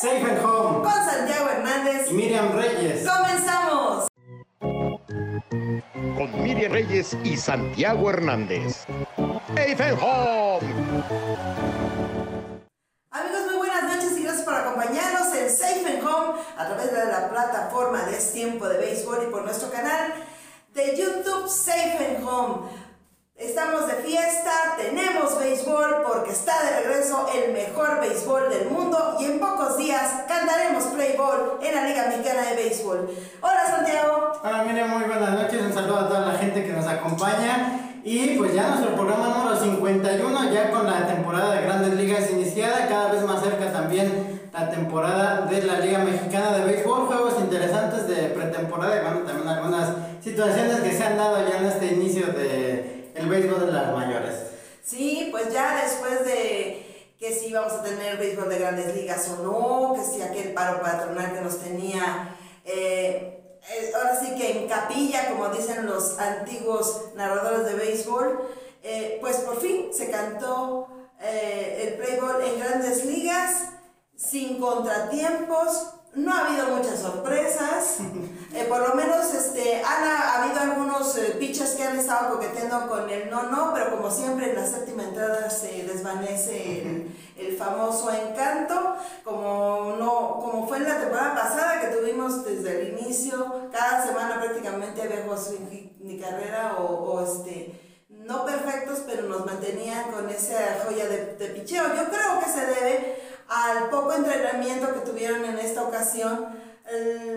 Safe and Home con Santiago Hernández. y Miriam Reyes. ¡Comenzamos! con Miriam Reyes y Santiago Hernández. Safe and Home. Amigos, muy buenas noches y gracias por acompañarnos en Safe and Home a través de la plataforma de Es Tiempo de Béisbol y por nuestro canal de YouTube Safe and Home. Estamos de fiesta, tenemos béisbol porque está de regreso el mejor béisbol del mundo y en pocos días cantaremos Play Ball en la Liga Mexicana de Béisbol. Hola Santiago. Hola Miriam, muy buenas noches. Un saludo a toda la gente que nos acompaña. Y pues ya nuestro programa número 51, ya con la temporada de Grandes Ligas iniciada, cada vez más cerca también la temporada de la Liga Mexicana de Béisbol, juegos interesantes de pretemporada y bueno, también algunas situaciones que se han dado ya en este inicio de el béisbol de las mayores. Sí, pues ya después de que si íbamos a tener béisbol de grandes ligas o no, que si aquel paro patronal que nos tenía, eh, eh, ahora sí que en capilla, como dicen los antiguos narradores de béisbol, eh, pues por fin se cantó el ball en grandes ligas, sin contratiempos, no ha habido muchas sorpresas, eh, por lo menos este, han ha, habido algunos eh, pitchers que han estado coqueteando con el no, no, pero como siempre en la séptima entrada se desvanece el, el, famoso encanto, como, no, como fue en la temporada pasada que tuvimos desde el inicio, cada semana prácticamente había juegos ni carrera o, o este no perfectos, pero nos mantenían con esa joya de, de picheo. Yo creo que se debe al poco entrenamiento que tuvieron en esta ocasión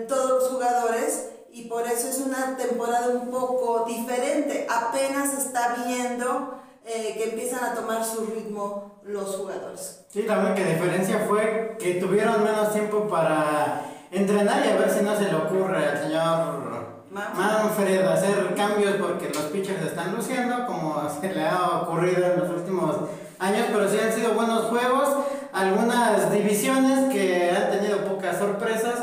todos los jugadores y por eso es una temporada un poco diferente. Apenas está viendo eh, que empiezan a tomar su ritmo los jugadores. Sí, la única diferencia fue que tuvieron menos tiempo para entrenar y a ver si no se le ocurre al señor Manfred hacer cambios porque los pitchers están luciendo como se le ha ocurrido en los últimos años, pero sí han sido buenos juegos algunas divisiones que han tenido pocas sorpresas,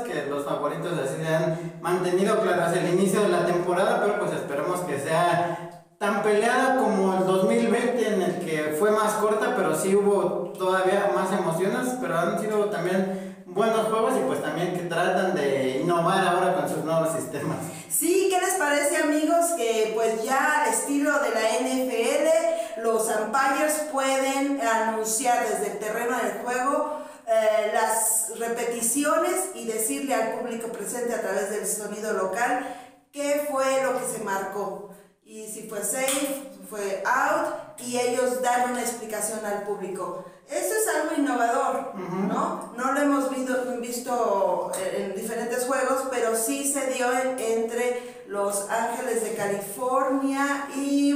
así se han mantenido claras el inicio de la temporada, pero pues esperemos que sea tan peleada como el 2020 en el que fue más corta, pero sí hubo todavía más emociones, pero han sido también buenos juegos y pues también que tratan de innovar ahora con sus nuevos sistemas. Sí, ¿qué les parece amigos? Que pues ya estilo de la NFL, los umpires pueden anunciar desde el terreno del juego eh, las repeticiones y decirle al público presente a través del sonido local qué fue lo que se marcó. Y si fue safe, fue out, y ellos dan una explicación al público. Eso es algo innovador, ¿no? No lo hemos visto, visto en diferentes juegos, pero sí se dio entre Los Ángeles de California y...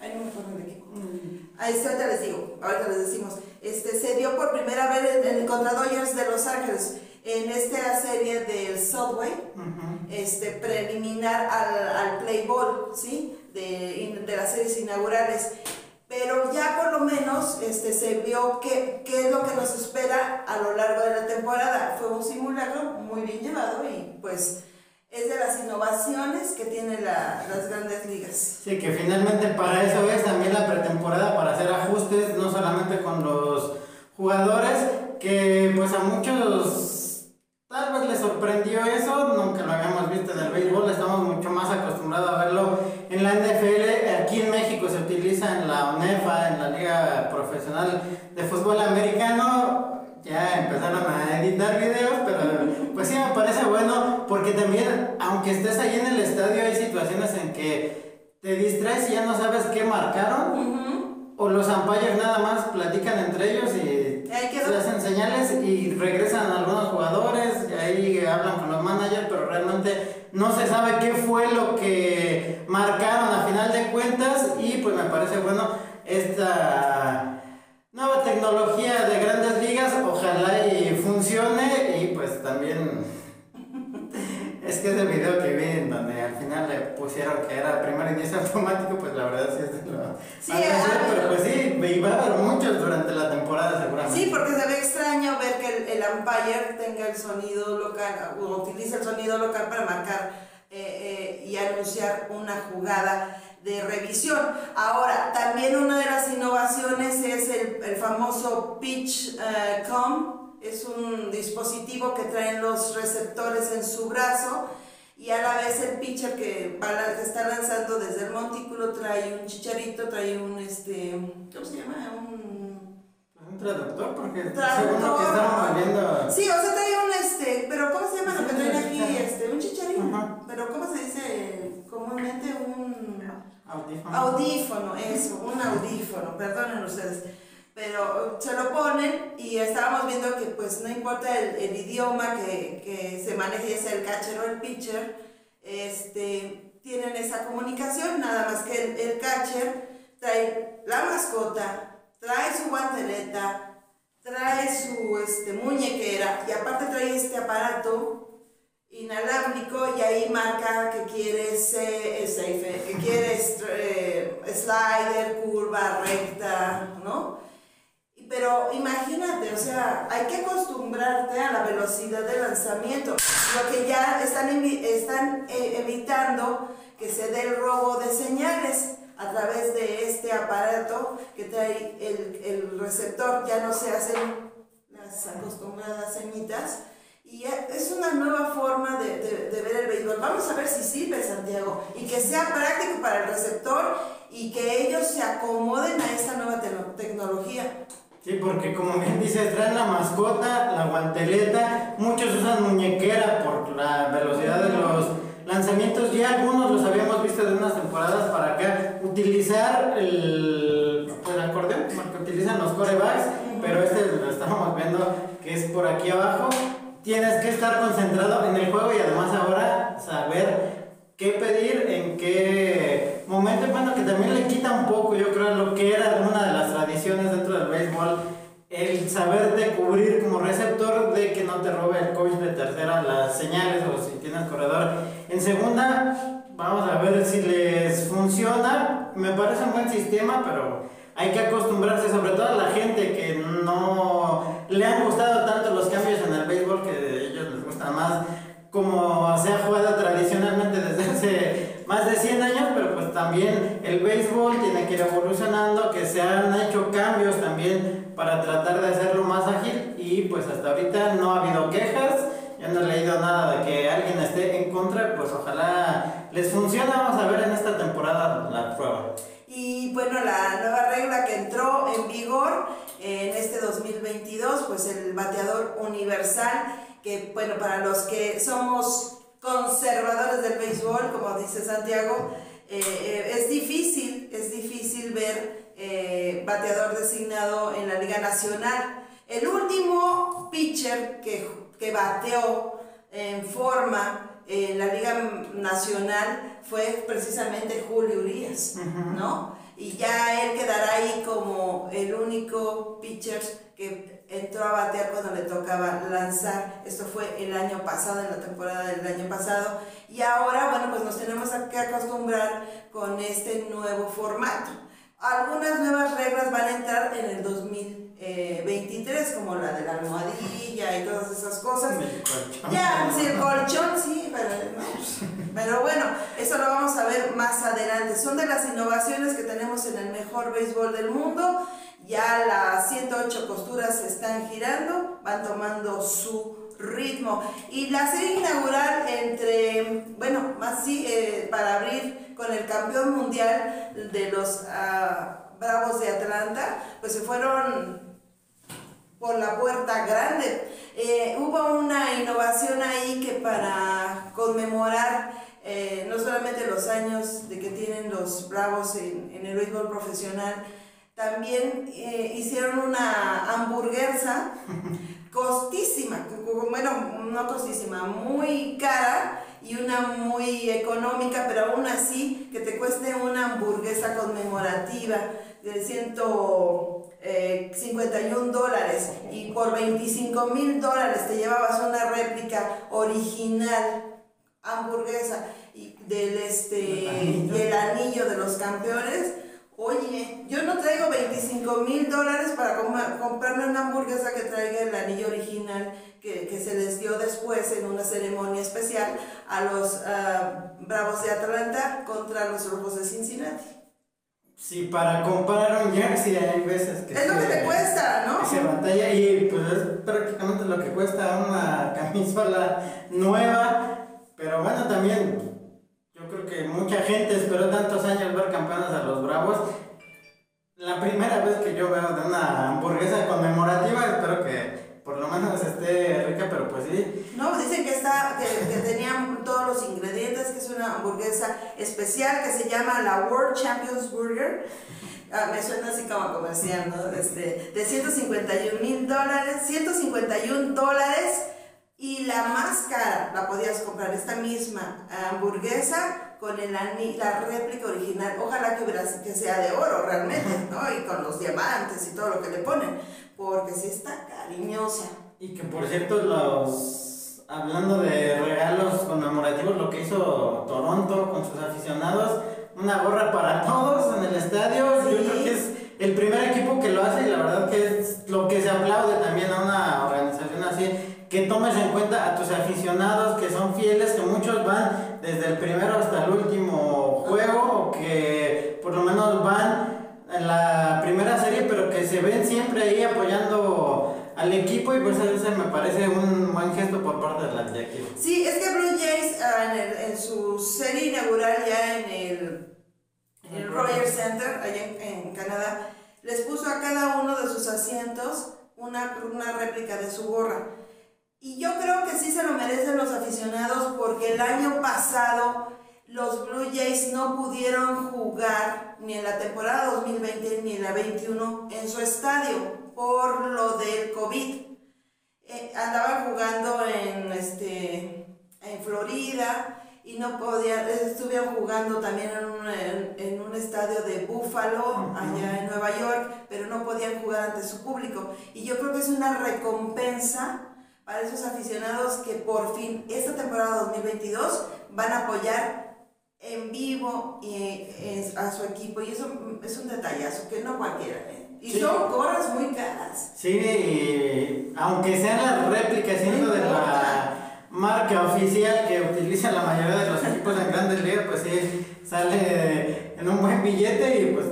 Ay, no me acuerdo de equipo. Mm. Ahí ahorita les digo, ahorita les decimos. Este, se dio por primera vez en, el contra Dodgers de Los Ángeles en esta serie del Subway, este, preliminar al, al play ball, ¿sí? De, de las series inaugurales pero ya por lo menos este, se vio qué, qué es lo que nos espera a lo largo de la temporada. Fue un simulacro muy bien llevado y pues es de las innovaciones que tiene las grandes ligas. Sí, que finalmente para eso es también la pretemporada, para hacer ajustes, no solamente con los jugadores, que pues a muchos Tal vez le sorprendió eso, nunca lo habíamos visto en el béisbol, estamos mucho más acostumbrados a verlo en la NFL. Aquí en México se utiliza en la ONEFA, en la Liga Profesional de Fútbol Americano. Ya empezaron a editar videos, pero pues sí me parece bueno porque también, aunque estés ahí en el estadio, hay situaciones en que te distraes y ya no sabes qué marcaron. O los umpires nada más platican entre ellos y se hacen señales y regresan algunos jugadores, y ahí hablan con los managers, pero realmente no se sabe qué fue lo que marcaron a final de cuentas y pues me parece bueno esta nueva tecnología de grandes ligas, ojalá y funcione también es que ese video que vi en donde al final le pusieron que era primer inicio automático, pues la verdad sí es de lo. Sí, pero pues sí, iba a haber muchos durante la temporada seguramente. Sí, porque se ve extraño ver que el, el umpire tenga el sonido local, o utilice el sonido local para marcar eh, eh, y anunciar una jugada de revisión. Ahora, también una de las innovaciones es el, el famoso pitch uh, com Es un dispositivo que traen los receptores en su brazo y a la vez el pitcher que, va, que está lanzando desde el montículo trae un chicharito, trae un, este, ¿cómo se llama? Un, Un traductor, porque Traductor. según que estamos moviendo. Sí, o sea, trae un, este, pero ¿cómo se llama lo que traen aquí? Este, un chicharito, Ajá. pero ¿cómo se dice comúnmente? Un... Audífono. Audífono, eso, un audífono, perdonen ustedes. Pero se lo ponen y estábamos viendo que pues no importa el, idioma que, que se maneje, sea el catcher o el pitcher, este, tienen esa comunicación, nada más que el, el catcher trae la mascota, trae su guanteleta, trae su este, muñequera y aparte trae este aparato inalámbrico y ahí marca que quieres eh, safe, que quieres eh, slider, curva, recta, ¿no? Pero imagínate, o sea, hay que acostumbrarte a la velocidad de lanzamiento. Lo que ya están, están eh, evitando que se dé el robo de señales a través de este aparato que trae el, el receptor. Ya no se hacen las acostumbradas señitas. Y e- es una nueva forma de, de- ver el béisbol. Vamos a ver si sirve, Santiago, y que sea práctico para el receptor y que ellos se acomoden a esta nueva tecno- tecnología. Sí, porque como bien dices, traen la mascota, la guanteleta, muchos usan muñequera por la velocidad de los lanzamientos, ya algunos los habíamos visto de unas temporadas para acá, utilizar el, el acordeón, como el que utilizan los corebacks, pero este lo estábamos viendo que es por aquí abajo, tienes que estar concentrado en el juego y además ahora saber qué pedir, en qué momento, bueno, que también le quita un poco, yo creo, lo que era una de las tradiciones dentro del béisbol, el saberte cubrir como receptor de que no te robe el coach de tercera las señales o si tienes corredor. En segunda, vamos a ver si les funciona, me parece un buen sistema, pero hay que acostumbrarse, sobre todo a la gente que no le han gustado tanto los cambios en el béisbol, que a ellos les gusta más como se ha jugado tradicionalmente desde hace más de 100 años, pero pues también el béisbol tiene que ir evolucionando, que se han hecho cambios también para tratar de hacerlo más ágil y pues hasta ahorita no ha habido quejas, yo no he leído nada de que alguien esté en contra, pues ojalá les funcione, vamos a ver en esta temporada la prueba. Y bueno, la nueva regla que entró en vigor en este 2022, pues el bateador universal, que bueno, para los que somos conservadores del béisbol, como dice Santiago, eh, eh, es difícil, es difícil ver eh, bateador designado en la Liga Nacional. El último pitcher que, que bateó en forma en la Liga Nacional fue precisamente Julio Urias, ¿no? Y ya él quedará ahí como el único pitcher que entró a batear cuando le tocaba lanzar. Esto fue el año pasado, en la temporada del año pasado. Y ahora, bueno, pues nos tenemos que acostumbrar con este nuevo formato. Algunas nuevas reglas van a entrar en el 2023, como la de la almohadilla y todas esas cosas. Ya, sí, el colchón, sí, pero, no. pero bueno, eso lo vamos a ver más adelante. Son de las innovaciones que tenemos en el mejor béisbol del mundo. Ya las 108 costuras se están girando, van tomando su ritmo. Y la serie inaugural entre, bueno, más sí, eh, para abrir con el campeón mundial de los ah, Bravos de Atlanta, pues se fueron por la puerta grande. Eh, hubo una innovación ahí que para conmemorar eh, no solamente los años de que tienen los Bravos en, en el béisbol profesional, también eh, hicieron una hamburguesa costísima, bueno, no costísima, muy cara y una muy económica, pero aún así que te cueste una hamburguesa conmemorativa de 151 dólares y por 25 mil dólares te llevabas una réplica original hamburguesa y del este y el anillo de los campeones Oye, yo no traigo 25 mil dólares para com- comprarme una hamburguesa que traiga el anillo original que, que se les dio después en una ceremonia especial a los ah, Bravos de Atlanta contra los Rojos de Cincinnati. si para comprar un jersey hay veces que Es lo que te cuesta, ¿no? se batalla y pues es prácticamente lo que cuesta una camisola nueva. Pero bueno, también creo que mucha gente esperó tantos años ver campeones a los Bravos. La primera vez que yo veo de una hamburguesa conmemorativa, espero que por lo menos esté rica, pero pues sí. No, dicen que está, que, tenían todos los ingredientes, que es una hamburguesa especial que se llama la World Champions Burger. Ah, me suena así como comercial, ¿no? Este, de 151 mil dólares, 151 dólares y la más cara la podías comprar, esta misma hamburguesa con el ani- la réplica original. Ojalá que, hubiera, que sea de oro realmente, ¿no? Y con los diamantes y todo lo que le ponen, porque sí está cariñosa. Y que por cierto, los hablando de regalos conmemorativos, lo que hizo Toronto con sus aficionados, una gorra para todos en el estadio. Yo Sí. creo que es el primer equipo que lo hace y la verdad que es lo que se aplaude también a una organización así. Que tomes en cuenta a tus aficionados que son fieles, que muchos van desde el primero hasta el último juego, o que por lo menos van en la primera serie, pero que se ven siempre ahí apoyando al equipo y pues ese me parece un buen gesto por parte de la directiva. Sí, es que Blue Jays ah, en, en su serie inaugural ya en el, en el Rogers Center, allá en, en Canadá, les puso a cada uno de sus asientos una, una réplica de su gorra. Y yo creo que sí se lo merecen los aficionados porque el año pasado los Blue Jays no pudieron jugar ni en la temporada 2020 ni en la 21 en su estadio por lo del COVID. Eh, andaban jugando en este en Florida y no podían, eh, estuvieron jugando también en un, en, en un estadio de Buffalo, allá en Nueva York, pero no podían jugar ante su público. Y yo creo que es una recompensa para esos aficionados que por fin esta temporada 2022 van a apoyar en vivo eh, a su equipo. Y eso es un detallazo que no cualquiera. ¿eh? Y Sí. son gorras muy caras. Sí, y aunque sean las réplicas siendo de la marca oficial que utilizan la mayoría de los equipos en grandes ligas, pues sí, sale en un buen billete y pues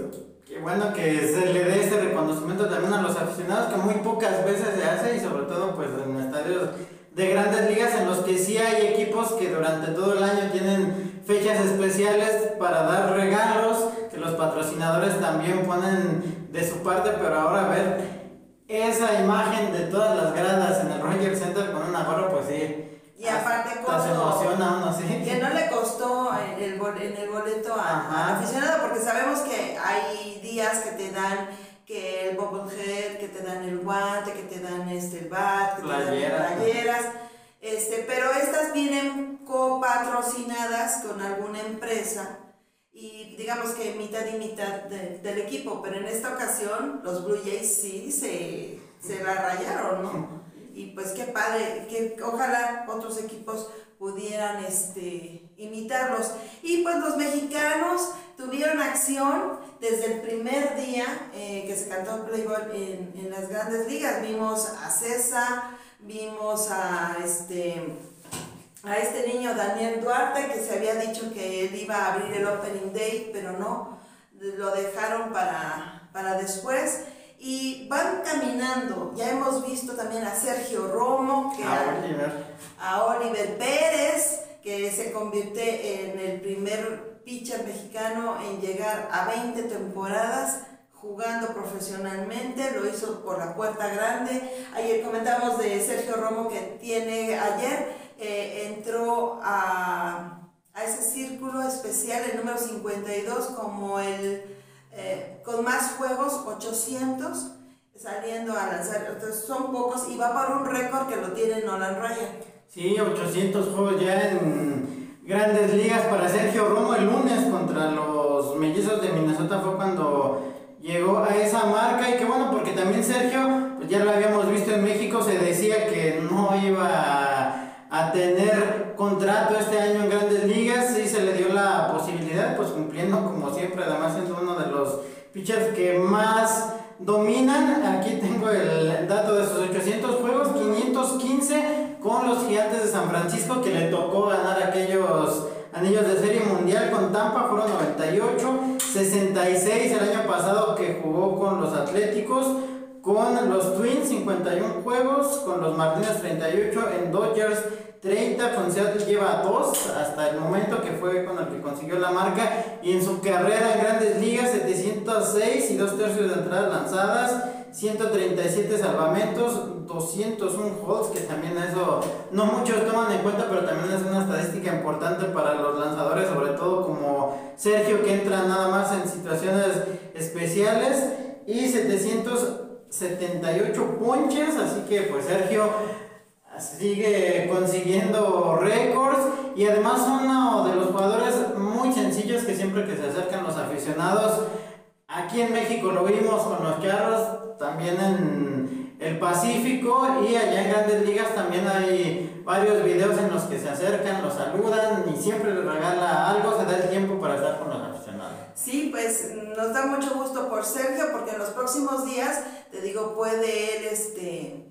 qué bueno que se le dé este reconocimiento también a los aficionados que muy pocas veces se hace y sobre todo pues estadios de grandes ligas en los que sí hay equipos que durante todo el año tienen fechas especiales para dar regalos, que los patrocinadores también ponen de su parte, pero ahora ver esa imagen de todas las gradas en el Rogers Center con una gorra, pues sí. Y aparte se emociona uno, sí. Que no le costó en el, bol- en el boleto al aficionado, porque sabemos que hay días que te dan que el bobblehead, que te dan el guante, que te dan este, el bat, que te dan playeras. Este, pero estas vienen copatrocinadas con alguna empresa y digamos que mitad y mitad de- del equipo, pero en esta ocasión los Blue Jays sí se, se la rayaron, ¿no? Y pues qué padre, que ojalá otros equipos pudieran este, imitarlos. Y pues los mexicanos tuvieron acción desde el primer día eh, que se cantó Playboy en, en las grandes ligas. Vimos a César, vimos a este, a este niño Daniel Duarte que se había dicho que él iba a abrir el Opening Day, pero no, lo dejaron para, para después. Y van caminando, ya hemos visto también a Sergio Romo, que Ah, Oliver. a Oliver Pérez, que se convierte en el primer pitcher mexicano en llegar a 20 temporadas jugando profesionalmente, lo hizo por la puerta grande. Ayer comentamos de Sergio Romo que tiene ayer, eh, entró a, a ese círculo especial, el número 52, como el eh, con más juegos, 800, saliendo a lanzar. Entonces son pocos y va por un récord que lo tiene Nolan Ryan. Sí, 800 juegos ya en grandes ligas para Sergio Romo el lunes contra los mellizos de Minnesota fue cuando llegó a esa marca y qué bueno porque también Sergio, pues ya lo habíamos visto en México, se decía que no iba a, a tener contrato este año en grandes ligas y se le dio la posibilidad, pues cumpliendo como siempre, además siendo uno de los pitchers que más dominan. Aquí tengo el dato de sus 800 juegos, 515 con los gigantes de San Francisco que le tocó ganar aquellos anillos de serie mundial con Tampa, fueron 98, 66 el año pasado que jugó con los Atléticos, con los Twins 51 juegos, con los Martínez 38, en Dodgers 30, con Seattle lleva 2 hasta el momento que fue con el que consiguió la marca y en su carrera en grandes ligas 706 y 2 tercios de entradas lanzadas, 137 salvamentos, 201 holds, que también eso no muchos toman en cuenta, pero también es una estadística importante para los lanzadores, sobre todo como Sergio que entra nada más en situaciones especiales y 778 ponches, así que pues Sergio sigue consiguiendo récords y además uno de los jugadores muy sencillos que siempre que se acercan los aficionados, aquí en México lo vimos con los carros, también en el Pacífico y allá en grandes ligas también hay varios videos en los que se acercan, los saludan y siempre les regala algo, se da el tiempo para estar con los aficionados. Sí, pues nos da mucho gusto por Sergio porque en los próximos días, te digo, puede él este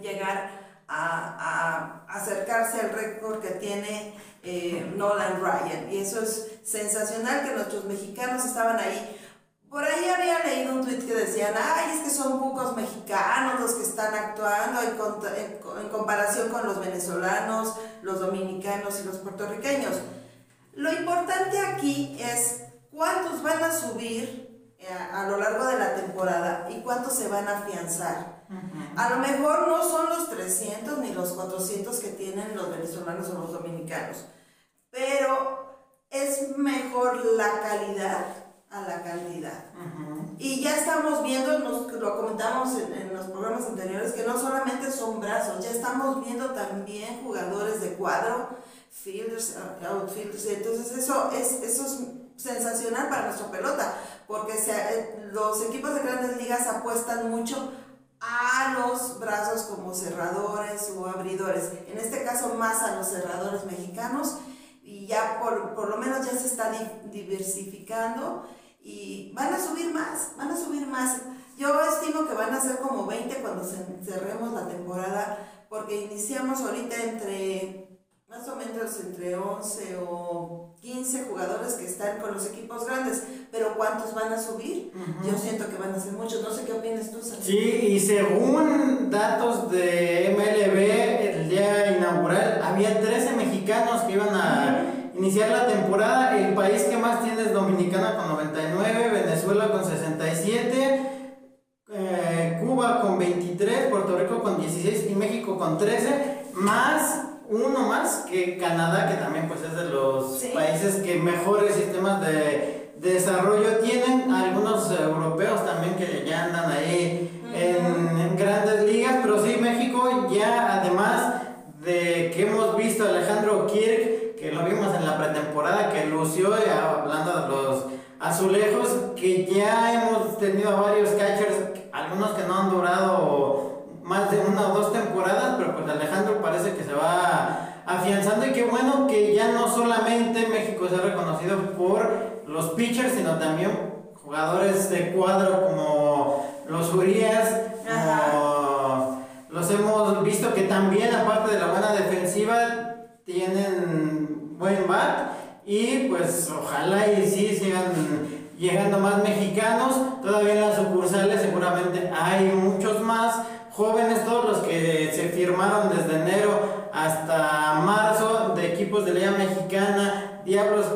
llegar a, acercarse al récord que tiene eh, Nolan Ryan. Y eso es sensacional que nuestros mexicanos estaban ahí. Por ahí había leído un tweet que decían, ay, es que son pocos mexicanos los que están actuando en, en comparación con los venezolanos, los dominicanos y los puertorriqueños. Lo importante aquí es cuántos van a subir eh, a lo largo de la temporada y cuántos se van a afianzar. A lo mejor no son los 300 ni los 400 que tienen los venezolanos o los dominicanos, pero es mejor la calidad a la cantidad. Y ya estamos viendo, nos, lo comentamos en, en, los programas anteriores, que no solamente son brazos, ya estamos viendo también jugadores de cuadro, fielders, uh, outfielders, entonces eso es, eso es sensacional para nuestra pelota, porque se, eh, los equipos de grandes ligas apuestan mucho a los brazos como cerradores o abridores, en este caso más a los cerradores mexicanos y ya por, por lo menos ya se está diversificando y van a subir más, van a subir más. Yo estimo que van a ser como 20 cuando cerremos la temporada porque iniciamos ahorita entre más o menos entre 11 o 15 jugadores que están con los equipos grandes, pero ¿cuántos van a subir? Yo siento que van a ser muchos, no sé qué opinas tú, Santiago. Sí, y según datos de MLB, el día inaugural, había 13 mexicanos que iban a iniciar la temporada, el país que más tiene es Dominicana con 99, Venezuela con 67, eh, Cuba con 23, Puerto Rico con 16 y México con 13, más uno más que Canadá, que también pues es de los países que mejores sistemas de, desarrollo tienen, algunos europeos también que ya andan ahí en, grandes ligas, pero sí México ya además de que hemos visto a Alejandro Kirk, que lo vimos en la pretemporada, que lució, hablando de los azulejos, que ya hemos tenido varios catchers, algunos que no han durado más de una o dos temporadas, pero pues Alejandro parece que se va afianzando y qué bueno que ya no solamente México se ha reconocido por los pitchers, sino también jugadores de cuadro como los Urias, los hemos visto que también aparte de la buena defensiva tienen buen bat y pues ojalá y sí sigan llegando más mexicanos, todavía en las sucursales seguramente hay muchos más jóvenes, todos los que se firmaron desde enero hasta marzo de equipos de Liga Mexicana, Diablos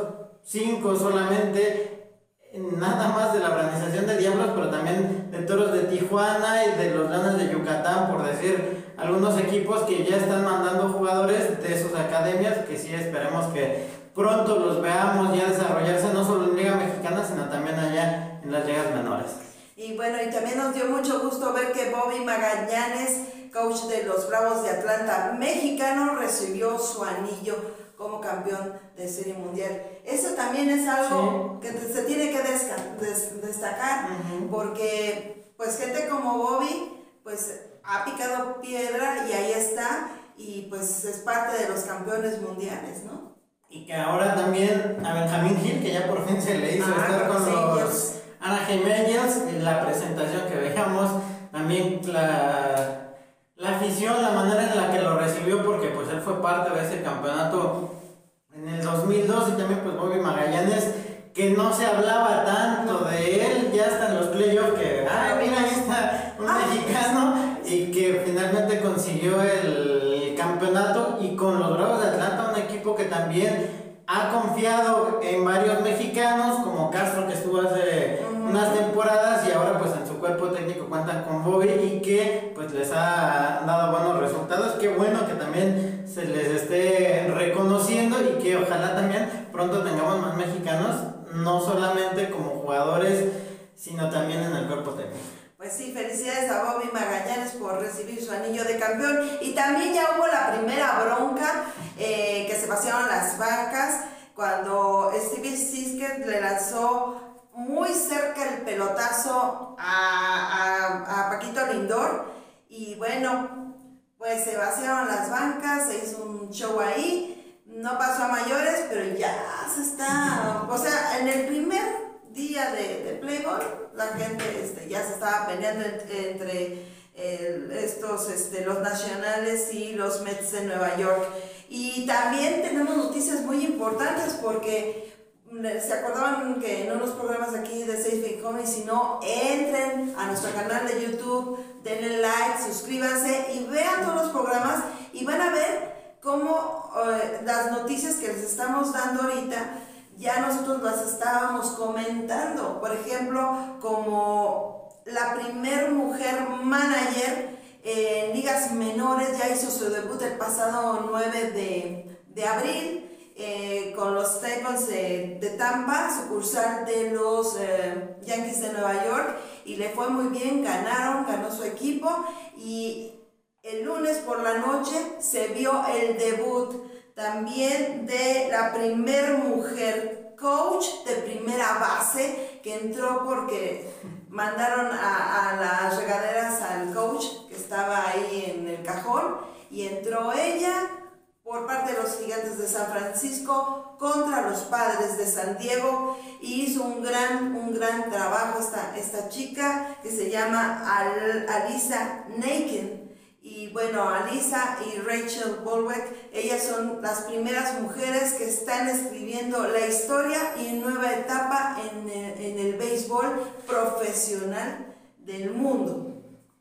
5 solamente, nada más de la organización de Diablos, pero también de Toros de Tijuana y de los Lanas de Yucatán, por decir algunos equipos que ya están mandando jugadores de sus academias, que sí esperemos que pronto los veamos ya desarrollarse no solo en Liga Mexicana, sino también allá en las ligas menores. Y bueno, y también nos dio mucho gusto ver que Bobby Magallanes, coach de los Bravos de Atlanta, mexicano, recibió su anillo como campeón de Serie Mundial. Eso también es algo que se tiene que destacar, porque pues gente como Bobby, pues ha picado piedra y ahí está, y pues es parte de los campeones mundiales, ¿no? Y que ahora también a Benjamín Gil, que ya por fin se le hizo ah, estar con los... Anaheim Angels, la presentación que veíamos, también la, la afición, la manera en la que lo recibió, porque pues él fue parte de ese campeonato en el 2002 y también pues Bobby Magallanes, que no se hablaba tanto de él, ya hasta en los playoffs, que, equipo que también ha confiado en varios mexicanos, como Castro, que estuvo hace unas temporadas, y ahora pues en su cuerpo técnico cuentan con Bobby, y que pues les ha dado buenos resultados, qué bueno que también se les esté reconociendo, y que ojalá también pronto tengamos más mexicanos, no solamente como jugadores, sino también en el cuerpo técnico. Pues sí, felicidades a Bobby Magallanes por recibir su anillo de campeón. Y también ya hubo la primera bronca eh, que se pasearon las vacas cuando Steve Sisker le lanzó muy cerca el pelotazo a, a- Paquito Lindor. Y bueno, pues se vaciaron las bancas, se hizo un show ahí. No pasó a mayores, pero ya se está. O sea, en el primer día de, de Playboy, la gente este, ya se estaba peleando ent- entre estos, este, los nacionales y los Mets de Nueva York. Y también tenemos noticias muy importantes porque mm, se acordaban que en unos programas aquí de Safe Home, y si no, entren a nuestro canal de YouTube, denle like, suscríbanse y vean todos los programas y van a ver cómo eh, las noticias que les estamos dando ahorita ya nosotros las estábamos comentando. Por ejemplo, como la primer mujer manager en ligas menores ya hizo su debut el pasado 9 de, de abril eh, con los Staples de, de Tampa, sucursal de los eh, Yankees de Nueva York, y le fue muy bien, ganaron, ganó su equipo, y el lunes por la noche se vio el debut también de la primer mujer coach de primera base que entró porque mandaron a, las regaderas al coach estaba ahí en el cajón y entró ella por parte de los gigantes de San Francisco contra los padres de San Diego y hizo un gran, un gran trabajo esta, esta chica que se llama Al- Alisa Naken. Y bueno, Alisa y Rachel Bolweck, ellas son las primeras mujeres que están escribiendo la historia y nueva etapa en el, en el béisbol profesional del mundo.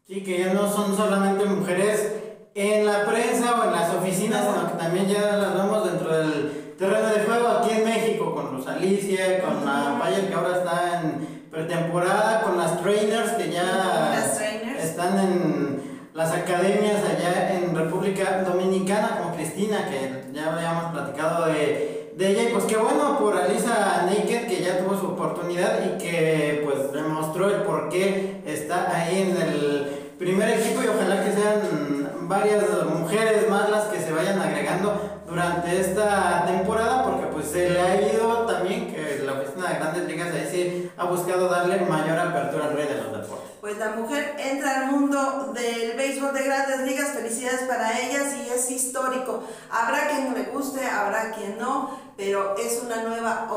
Sí, que ya no son solamente mujeres en la prensa o en las oficinas, No. sino que también ya las vemos dentro del terreno de juego aquí en México, con Luz Alicia, con la Bayer que ahora está en pretemporada, con las trainers que ya Las trainers. están en las academias allá en República Dominicana, como Cristina, que ya habíamos platicado de, de ella, y pues qué bueno por Alisa Naked, que ya tuvo su oportunidad y que pues demostró el por qué está ahí en el primer equipo y ojalá que sean varias mujeres más las que se vayan agregando durante esta temporada porque pues se le ha ido también que la oficina de grandes ligas ahí sí ha buscado darle mayor apertura al rey de los deportes. Pues la mujer entra al mundo del béisbol de grandes ligas, felicidades para ellas y es histórico. Habrá quien le guste, habrá quien no, pero es una nueva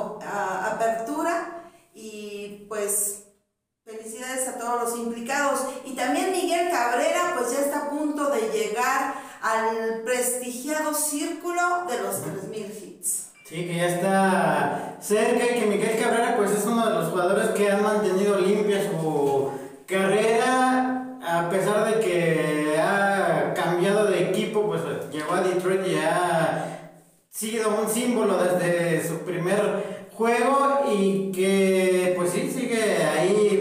apertura y pues felicidades a todos los implicados. Y también Miguel Cabrera pues ya está a punto de llegar al prestigiado círculo de los 3000 hits. Sí, que ya está cerca y que Miguel Cabrera pues es uno de los jugadores que han mantenido limpia su carrera a pesar de que ha cambiado de equipo, pues llegó a Detroit y ha sido un símbolo desde su primer juego y que pues sí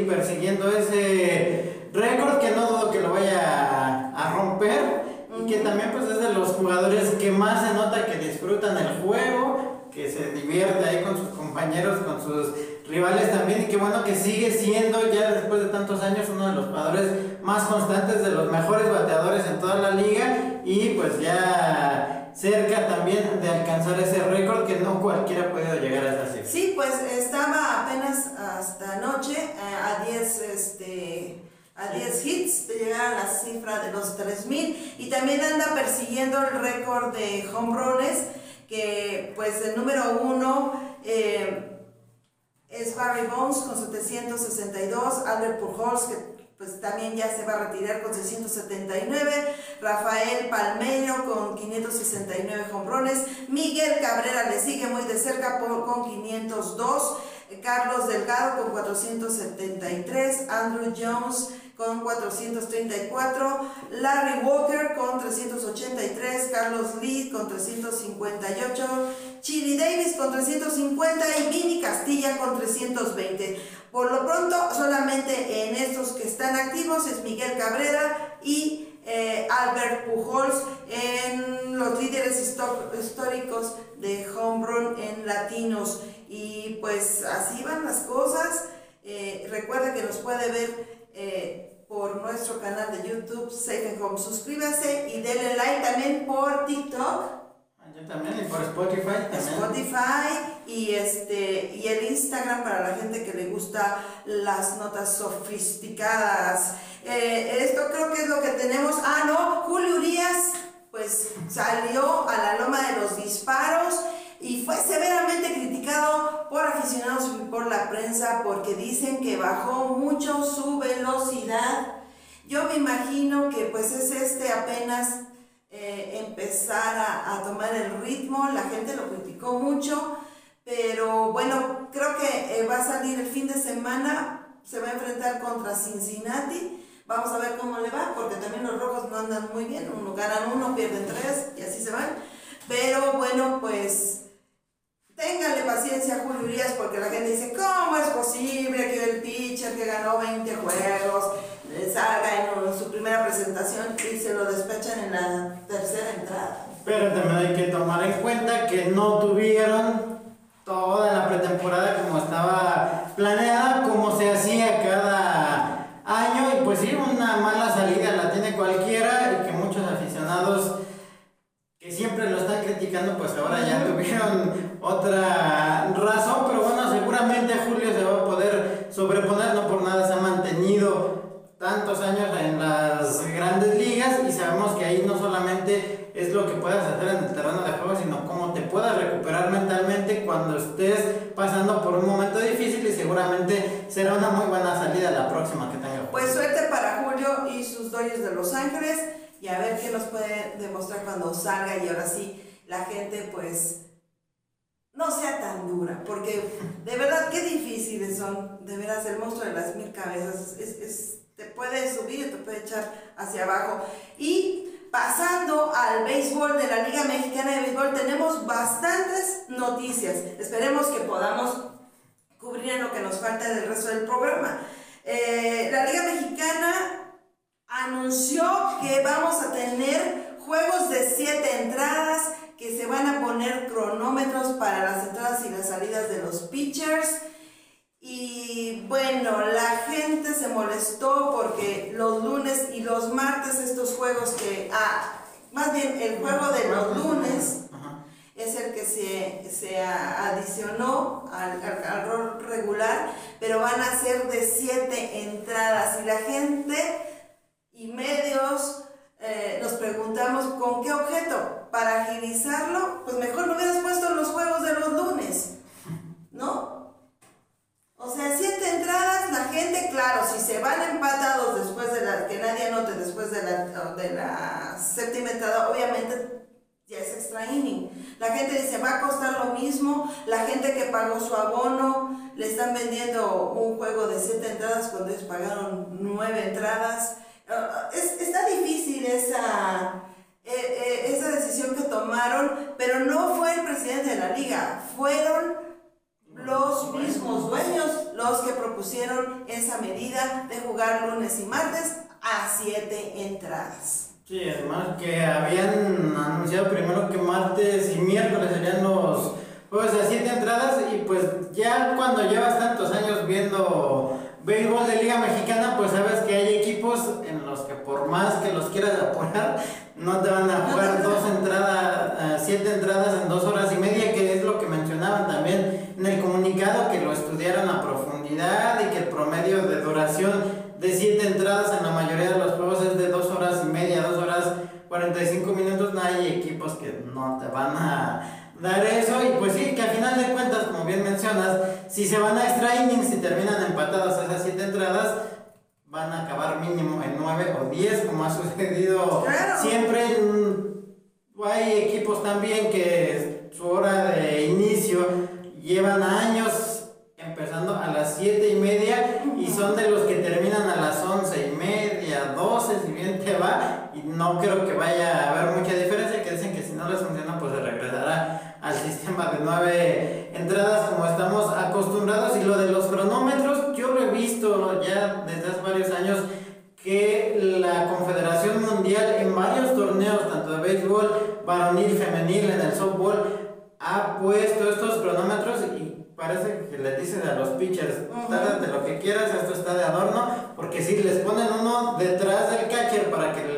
persiguiendo ese récord que no dudo que lo vaya a, a romper y que también pues es de los jugadores que más se nota que disfrutan el juego, que se divierte ahí con sus compañeros, con sus rivales también y que bueno que sigue siendo ya después de tantos años uno de los jugadores más constantes, de los mejores bateadores en toda la liga y pues ya cerca también de alcanzar ese récord que no cualquiera ha podido llegar a esa cifra. Sí, pues estaba apenas hasta anoche eh, a 10 este a 10 hits de llegar a la cifra de los 3000 y también anda persiguiendo el récord de home runs que pues el número uno eh, es Barry Bonds con 762, Albert Pujols que pues también ya se va a retirar con 679, Rafael Palmeiro con 569 hombrones, Miguel Cabrera le sigue muy de cerca por- con 502, Carlos Delgado con 473, Andrew Jones con 434, Larry Walker con 383, Carlos Lee con 358, Chili Davis con 350 y Vini Castilla con 320. Por lo pronto, solamente en estos que están activos es Miguel Cabrera y eh, Albert Pujols en los líderes históricos de Homerun en latinos. Y pues así van las cosas. Eh, recuerda que nos puede ver eh, por nuestro canal de YouTube Safe and Home. Suscríbase y denle like también por TikTok también, y por Spotify Spotify y, este, y el Instagram para la gente que le gusta las notas sofisticadas. Eh, esto creo que es lo que tenemos. Ah, no, Julio Urias pues salió a la loma de los disparos y fue severamente criticado por aficionados y por la prensa porque dicen que bajó mucho su velocidad. Yo me imagino que pues es este apenas eh, empezar a, tomar el ritmo, la gente lo criticó mucho, pero bueno, creo que eh, va a salir el fin de semana, se va a enfrentar contra Cincinnati, vamos a ver cómo le va, porque también los rojos no andan muy bien, uno ganan uno, pierden tres y así se van, pero bueno, pues... Téngale paciencia a Julio Urias porque la gente dice, ¿cómo es posible que el pitcher que ganó 20 juegos salga en su primera presentación y se lo despechan en la tercera entrada. Pero también hay que tomar en cuenta que no tuvieron toda la pretemporada como estaba planeada, como se hacía cada año, y pues sí, una mala salida la tiene cualquiera, y que muchos aficionados que siempre lo están criticando, pues ahora ya tuvieron otra razón, pero bueno, seguramente Julio se va a poder sobreponer, no por nada se ha mantenido tantos años en las grandes ligas y sabemos que ahí no solamente es lo que puedas hacer en el terreno de juego, sino cómo te puedas recuperar mentalmente cuando estés pasando por un momento difícil y seguramente será una muy buena salida la próxima que tenga. Pues suerte para Julio y sus Dodgers de Los Ángeles y a ver qué nos puede demostrar cuando salga y ahora sí la gente pues no sea tan dura, porque de verdad qué difíciles son, de veras el monstruo de las mil cabezas es te puede subir y te puede echar hacia abajo. Y pasando al béisbol de la Liga Mexicana de Béisbol, tenemos bastantes noticias. Esperemos que podamos cubrir en lo que nos falta del resto del programa. Eh, la Liga Mexicana anunció que vamos a tener juegos de siete entradas, que se van a poner cronómetros para las entradas y las salidas de los pitchers. Y bueno, la gente se molestó porque los lunes y los martes estos juegos que... Ah, más bien el juego de los lunes es el que se, se adicionó al, al, rol regular, pero van a ser de siete entradas. Y la gente y medios eh, nos preguntamos con qué objeto. Para agilizarlo, pues mejor no hubieras puesto los juegos de los lunes, ¿no? O sea, siete entradas, la gente, claro, si se van empatados después de la, que nadie anote después de la, de la séptima entrada, obviamente ya es extra inning. La gente dice, va a costar lo mismo, la gente que pagó su abono, le están vendiendo un juego de siete entradas cuando ellos pagaron nueve entradas. Ah, es, está difícil esa, eh, eh, esa decisión que tomaron, pero no fue el presidente de la liga, fueron los mismos dueños los que propusieron esa medida de jugar lunes y martes a siete entradas. Sí, además que habían anunciado primero que martes y miércoles serían los juegos a siete entradas y pues ya cuando llevas tantos años viendo béisbol de Liga Mexicana, pues sabes que hay equipos en los que por más que los quieras apurar, no te van a jugar dos entradas, eh, siete entradas en dos horas y media, que es lo que mencionaban también en el comunicado, que lo estudiaron a profundidad y que el promedio de duración de siete entradas en la mayoría de los juegos es de dos 45 minutos no hay equipos que no te van a dar eso. Y pues sí, que al final de cuentas, como bien mencionas, si se van a extra innings y terminan empatadas esas 7 entradas, van a acabar mínimo en 9 o 10, como ha sucedido siempre. Mm, hay equipos también que su hora de inicio llevan años empezando a las 7 y media y son de los que te no creo que vaya a haber mucha diferencia, que dicen que si no les funciona, pues se regresará al sistema de nueve entradas como estamos acostumbrados. Y lo de los cronómetros, yo lo he visto ya desde hace varios años que la Confederación Mundial en varios torneos, tanto de béisbol, varonil, femenil, en el softball, ha puesto estos cronómetros y parece que le dicen a los pitchers, tárate lo que quieras, esto está de adorno, porque si les ponen uno detrás del catcher para que le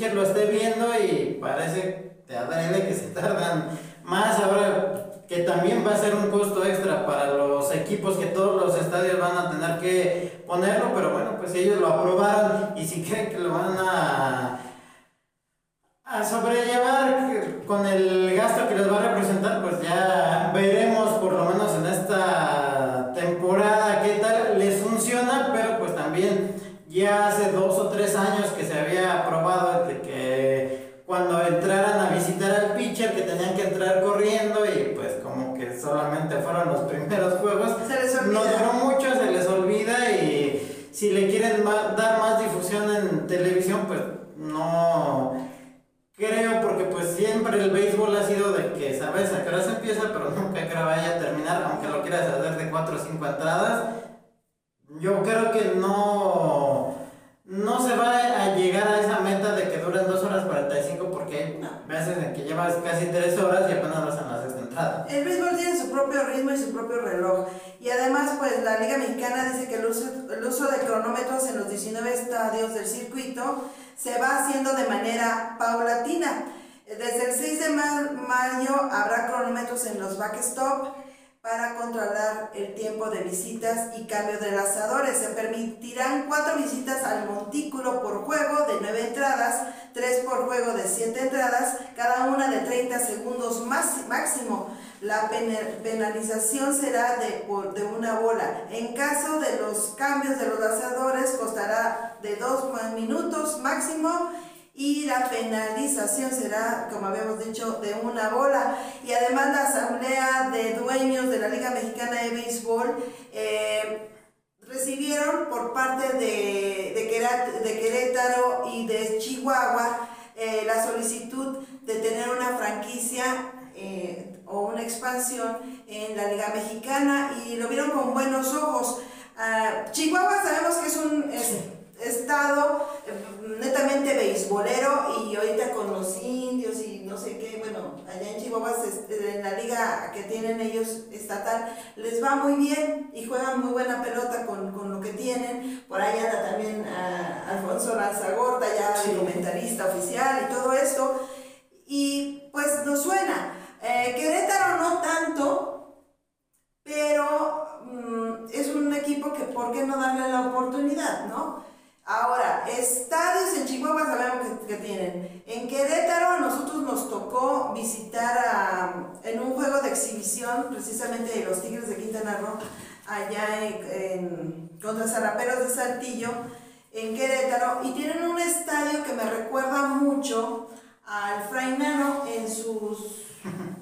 pitcher lo esté viendo y parece te adrede que se tardan más. Ahora que también va a ser un costo extra para los equipos que todos los estadios van a tener que ponerlo, pero bueno, pues ellos lo aprobaron y si creen que lo van a a sobrellevar con el gasto que les va a representar, pues ya veremos dos o tres años que se había aprobado de que cuando entraran a visitar al pitcher que tenían que entrar corriendo y pues como que solamente fueron los primeros juegos, Se les olvida. no duró mucho, se les olvida y si le quieren dar más difusión en televisión, pues no creo porque pues siempre el béisbol ha sido de que sabes a qué hora se empieza, pero nunca creo vaya a terminar, aunque lo quieras hacer de 4 o 5 entradas. Yo creo que no, no se va a llegar a esa meta de que duren 2 horas 45 porque hay veces en que llevas casi 3 horas y apenas vas en la sexta entrada. El béisbol tiene su propio ritmo y su propio reloj. Y además, pues la Liga Mexicana dice que el uso, el uso de cronómetros en los 19 estadios del circuito se va haciendo de manera paulatina. Desde el 6 de ma- mayo habrá cronómetros en los backstop para controlar el tiempo de visitas y cambio de lanzadores. Se permitirán cuatro visitas al montículo por juego de 9 entradas, tres por juego de 7 entradas, cada una de 30 segundos más, máximo. La penalización será de, de una bola. En caso de los cambios de los lanzadores, costará de 2 minutos máximo y la penalización será, como habíamos dicho, de una bola. Y además la Asamblea de Dueños de la Liga Mexicana de Béisbol eh, recibieron por parte de, de, Querétaro y de Chihuahua eh, la solicitud de tener una franquicia eh, o una expansión en la Liga Mexicana y lo vieron con buenos ojos. Ah, Chihuahua sabemos que es un estado eh, netamente beisbolero y ahorita con los indios y no sé qué, bueno, allá en Chihuahua, se- en la liga que tienen ellos estatal, les va muy bien y juegan muy buena pelota con, con lo que tienen. Por ahí anda también ah, Alfonso Lanzagorta, ya Sí. comentarista oficial y todo esto. Y pues nos suena. Eh, Querétaro no tanto, pero mm, es un equipo que, ¿por qué no darle la oportunidad, no? Ahora, estadios en Chihuahua sabemos que, tienen. En Querétaro a nosotros nos tocó visitar en un juego de exhibición, precisamente de los Tigres de Quintana Roo, allá en- contra Zaraperos de Saltillo, en Querétaro, y tienen un estadio que me recuerda mucho al Frainano en sus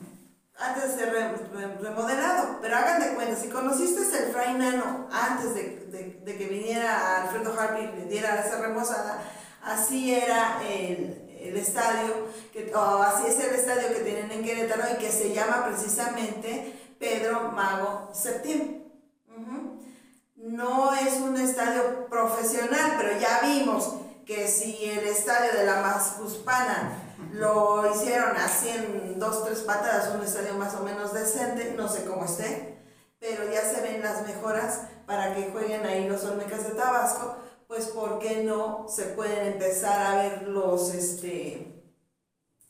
antes de ser re- re- remodelado. Pero hagan de cuenta, si conociste el Fray Nano antes de, de- de que viniera Alfredo Harpi y le diera esa remozada, así era el, el estadio, que, o así es el estadio que tienen en Querétaro y que se llama precisamente Pedro Mago Septién. Ujú. No es un estadio profesional, pero ya vimos que si el estadio de la Mascuspana lo hicieron así en dos, tres patadas, un estadio más o menos decente, no sé cómo esté, pero ya se ven las mejoras para que jueguen ahí los Olmecas de Tabasco, pues ¿por qué no se pueden empezar a ver los, este,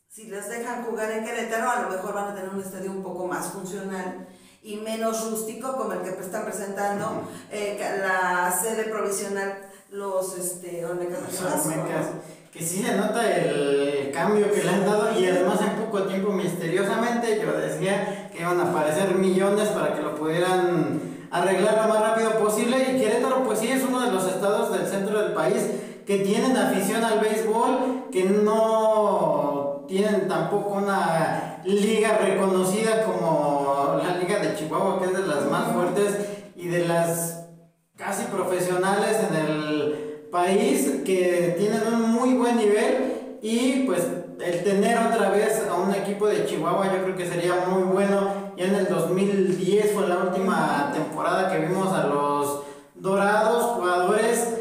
si les dejan jugar en Querétaro, a lo mejor van a tener un estadio un poco más funcional y menos rústico como el que están presentando eh, la sede provisional los este, Olmecas de Tabasco. Que sí se nota el cambio que le han dado y además en poco tiempo misteriosamente yo decía que iban a aparecer millones para que lo pudieran arreglar lo más rápido posible. Y Querétaro pues sí es uno de los estados del centro del país que tienen afición al béisbol, que no tienen tampoco una liga reconocida como la liga de Chihuahua que es de las más fuertes y de las casi profesionales en el país que tienen un muy buen nivel y pues el tener otra vez a un equipo de Chihuahua yo creo que sería muy bueno Ya en el 2010 fue la última temporada que vimos a los Dorados, jugadores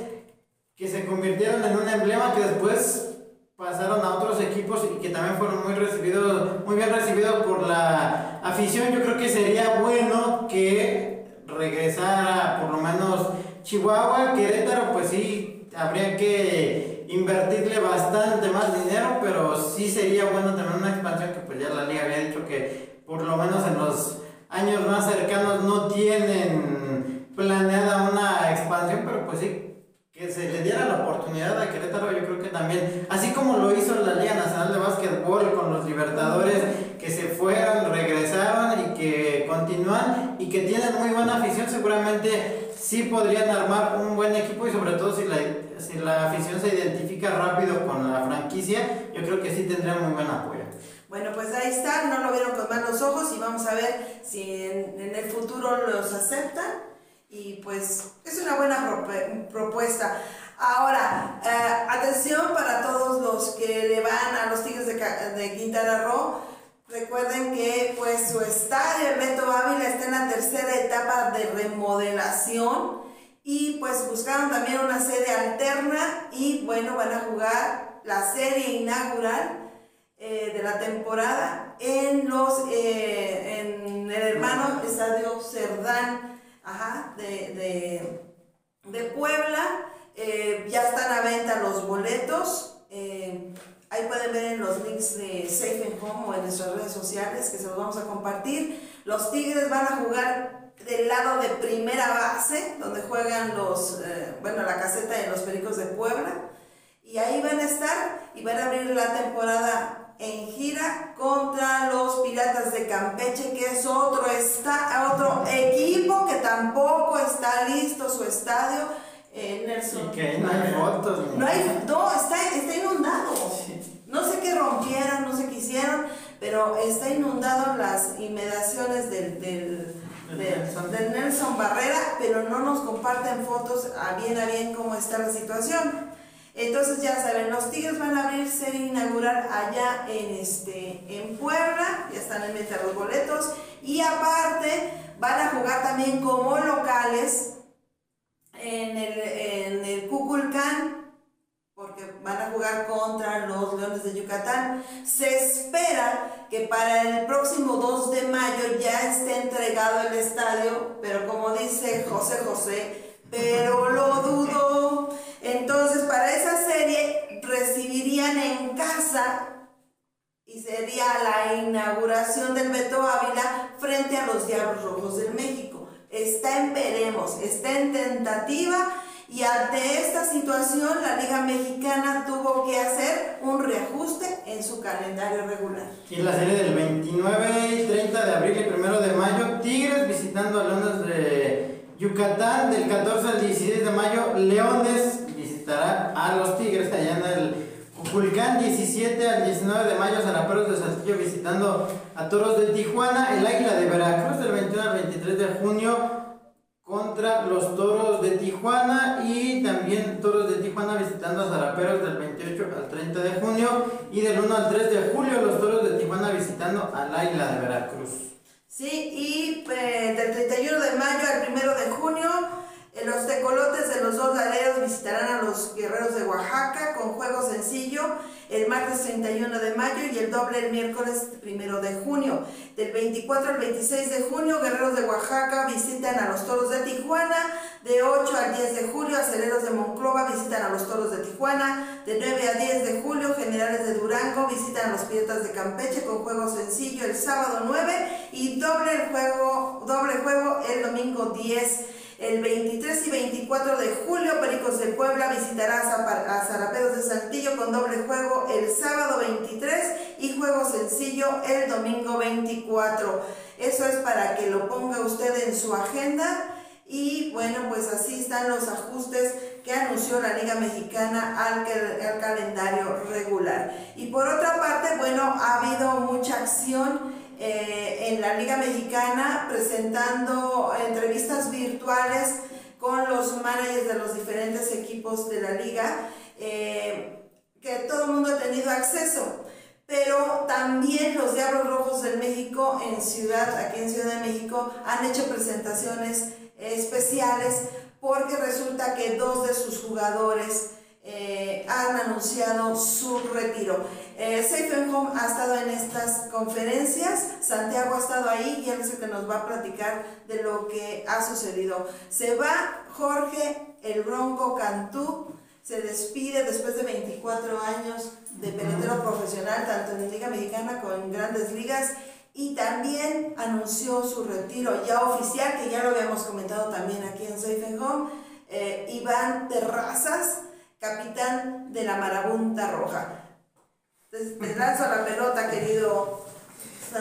que se convirtieron en un emblema que después pasaron a otros equipos y que también fueron muy recibidos, muy bien recibidos por la afición. Yo creo que sería bueno que regresara por lo menos Chihuahua, Querétaro, pues sí, habría que invertirle bastante más dinero, pero sí sería bueno tener una expansión que pues ya la liga había dicho que por lo menos en los años más cercanos no tienen planeada una expansión, pero pues sí, que se le diera la oportunidad a Querétaro, yo creo que también, así como lo hizo la Liga Nacional de Básquetbol con los Libertadores, que se fueron, regresaron y que continúan y que tienen muy buena afición, seguramente sí podrían armar un buen equipo y sobre todo si la, si la afición se identifica rápido con la franquicia, yo creo que sí tendrían muy buen apoyo. Bueno, pues ahí está, no lo vieron con malos ojos y vamos a ver si en, en el futuro los aceptan y pues es una buena propuesta. Ahora, eh, atención para todos los que le van a los Tigres de, de Quintana Roo. Recuerden que pues su estadio, el Beto Ávila, está en la tercera etapa de remodelación y pues buscaron también una sede alterna y bueno, van a jugar la serie inaugural eh, de la temporada en los eh, en el hermano Estadio Cerdán ajá, de, de, Puebla. Eh, ya están a venta los boletos. Ahí pueden ver en los links de Safe and Home o en nuestras redes sociales que se los vamos a compartir. Los Tigres van a jugar del lado de primera base, donde juegan los, eh, bueno, la caseta de los Pericos de Puebla. Y ahí van a estar y van a abrir la temporada en gira contra los Piratas de Campeche, que es otro, está, otro equipo que tampoco está listo su estadio. Eh, Nelson. que no hay fotos. No, hay, no está, está inundado. No sé qué rompieron, no sé qué hicieron, pero está inundado las inmediaciones del, del, del, Nelson Barrera, pero no nos comparten fotos a bien a bien cómo está la situación. Entonces ya saben, los Tigres van a abrir serie inaugural allá en, este, en Puebla, ya están en venta los boletos, y aparte van a jugar también como locales en el, en el Cuculcán, porque van a jugar contra los Leones de Yucatán. Se espera que para el próximo 2 de mayo ya esté entregado el estadio, pero como dice José José, pero lo dudo. Entonces, para esa serie recibirían en casa y sería la inauguración del Beto Ávila frente a los Diablos Rojos del México. Está en veremos, está en tentativa y ante esta situación la Liga Mexicana tuvo que hacer un reajuste en su calendario regular. Y la serie del 29 y 30 de abril y 1 de mayo, Tigres visitando a Leones de Yucatán. Del 14 al 16 de mayo, Leones visitará a los Tigres allá en el Cuculcán. 17 al 19 de mayo, Zaraperos de Saltillo visitando a Toros de Tijuana, el Águila de Veracruz del 21 al 23 de junio contra los Toros de Tijuana y también Toros de Tijuana visitando a Zaraperos del 28 al 30 de junio y del 1 al 3 de julio los Toros de Tijuana visitando al Águila de Veracruz. Sí, y eh, del 31 de mayo al 1 de junio los tecolotes de los dos laderos visitarán a los guerreros de Oaxaca con juego sencillo el martes 31 de mayo y el doble el miércoles 1 de junio. Del 24 al 26 de junio, guerreros de Oaxaca visitan a los toros de Tijuana. De 8 al 10 de julio, aceleros de Monclova visitan a los toros de Tijuana. De 9 a 10 de julio, generales de Durango visitan a los piratas de Campeche con juego sencillo el sábado 9 y doble, el juego, doble juego el domingo 10 el 23 y 24 de julio, Pericos de Puebla visitará a Zarapedos de Saltillo con doble juego el sábado 23 y juego sencillo el domingo 24. Eso es para que lo ponga usted en su agenda. Y bueno, pues así están los ajustes que anunció la Liga Mexicana al, al calendario regular. Y por otra parte, bueno, ha habido mucha acción eh, en la Liga Mexicana presentando entrevistas virtuales con los managers de los diferentes equipos de la liga, eh, que todo el mundo ha tenido acceso. pero también los Diablos Rojos del México en Ciudad, aquí en Ciudad de México, han hecho presentaciones especiales porque resulta que dos de sus jugadores eh, han anunciado su retiro. Eh, Safe Home ha estado en estas conferencias, Santiago ha estado ahí y él es el que nos va a platicar de lo que ha sucedido. Se va Jorge el Bronco Cantú, se despide después de 24 años de pelotero profesional, tanto en la Liga Mexicana como en grandes ligas, y también anunció su retiro ya oficial, que ya lo habíamos comentado también aquí en Safe Home, eh, Iván Terrazas, capitán de la Marabunta Roja. Entonces, te lanzo la pelota, querido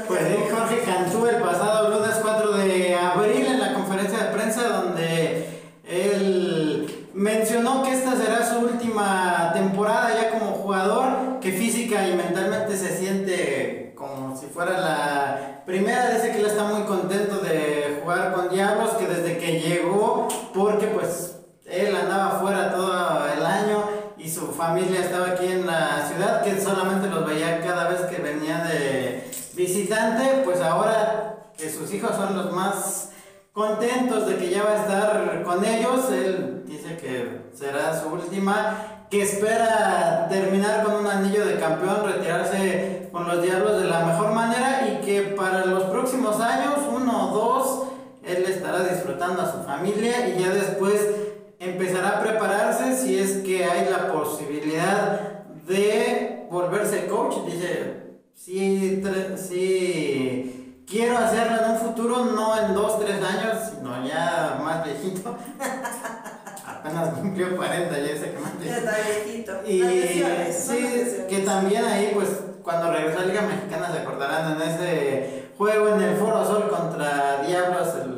Pues Jorge Cantú el pasado lunes 4 de abril en la conferencia de prensa donde él mencionó que esta será su última temporada ya como jugador, que física y mentalmente se siente como si fuera la primera, dice que él está muy contento de jugar con Diablos, que desde que llegó, porque pues él andaba fuera todo el año y su familia estaba aquí en la ciudad, que solamente los veía cada vez que venía de visitante, pues ahora que sus hijos son los más contentos de que ya va a estar con ellos, él dice que será su última, que espera terminar con un anillo de campeón, retirarse con los Diablos de la mejor manera y que para los próximos años, uno o dos, él estará disfrutando a su familia y ya después empezará a prepararse si es que hay la posibilidad de volverse coach. Dice, si, si quiero hacerlo en un futuro, no en dos, tres años, sino ya más viejito. Apenas cumplió 40, ya sé que más Ya está viejito. Y sí, que también ahí, pues, cuando regresó a Liga Mexicana, se acordarán en ese juego en el Foro Sol contra Diablos, el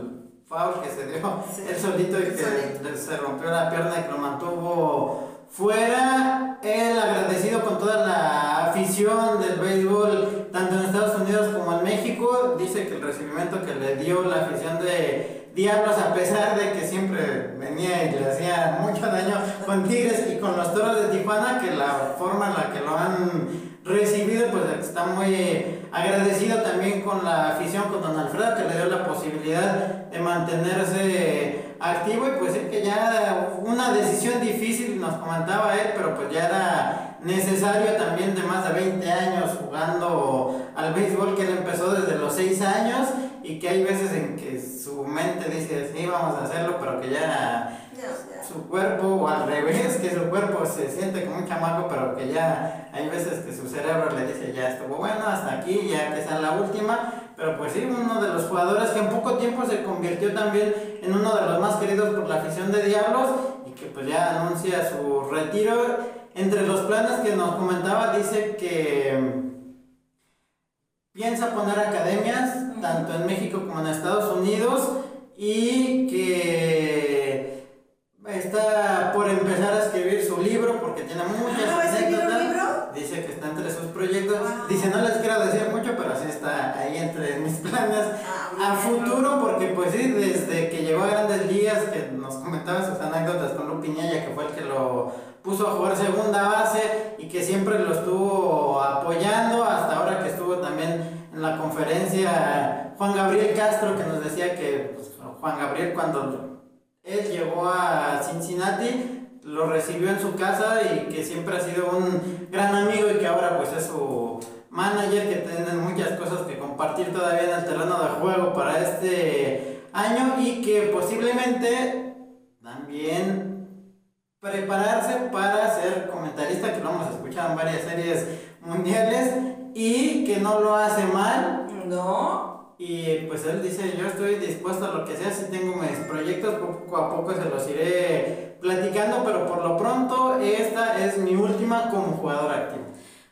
foul que se dio Sí. él solito y que Solito. se rompió la pierna y que lo mantuvo fuera. Él agradecido con toda la afición del béisbol, tanto en Estados Unidos como en México, dice que el recibimiento que le dio la afición de Diablos, a pesar de que siempre venía y le hacía mucho daño con Tigres y con los Toros de Tijuana, que la forma en la que lo han recibido, pues está muy agradecido también con la afición, con Don Alfredo, que le dio la posibilidad de mantenerse activo y pues sí que ya una decisión difícil, nos comentaba él, pero pues ya era necesario también de más de 20 años jugando al béisbol que él empezó desde los 6 años y que hay veces en que su mente dice, sí, vamos a hacerlo, pero que ya. Su cuerpo, o al revés, que su cuerpo se siente como un chamaco, pero que ya hay veces que su cerebro le dice, ya estuvo bueno, hasta aquí, ya que sea la última. Pero pues sí, uno de los jugadores que en poco tiempo se convirtió también en uno de los más queridos por la afición de Diablos y que pues ya anuncia su retiro. Entre los planes que nos comentaba, dice que piensa poner academias, tanto en México como en Estados Unidos, y que está por empezar a escribir su libro porque tiene muchas Ah, ¿va a escribir un anécdotas. libro? Dice que está entre sus proyectos. Wow. Dice, no les quiero decir mucho, pero sí está ahí entre mis planes Ah, a futuro, porque pues sí, desde que llegó a Grandes Ligas, que nos comentaba sus anécdotas con Lu Piñaya, que fue el que lo puso a jugar segunda base y que siempre lo estuvo apoyando, hasta ahora que estuvo también en la conferencia Juan Gabriel Castro, que nos decía que pues, Juan Gabriel cuando él llegó a Cincinnati, lo recibió en su casa y que siempre ha sido un gran amigo y que ahora pues es su manager, que tienen muchas cosas que compartir todavía en el terreno de juego para este año y que posiblemente también prepararse para ser comentarista, que lo hemos escuchado en varias series mundiales y que no lo hace mal. No. Y pues él dice, yo estoy dispuesto a lo que sea, si tengo mis proyectos, poco a poco se los iré platicando, pero por lo pronto esta es mi última como jugador activo.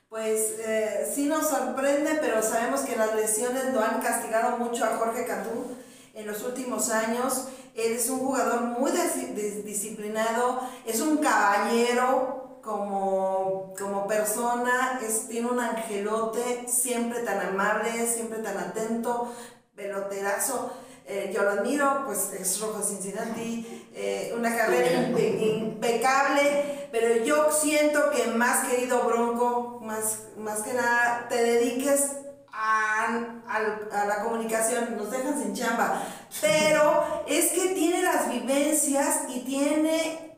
Pues eh, sí nos sorprende, pero sabemos que las lesiones lo han castigado mucho a Jorge Cantú en los últimos años. Él es un jugador muy dis- dis- disciplinado, es un caballero como, como persona, es, tiene un angelote, siempre tan amable, siempre tan atento, peloterazo. eh, yo lo admiro, pues es rojo Cincinnati, eh, una carrera impecable, pero yo siento que más querido Bronco, más, más que nada, te dediques a, a, la comunicación, nos dejan sin chamba, pero es que tiene las vivencias y tiene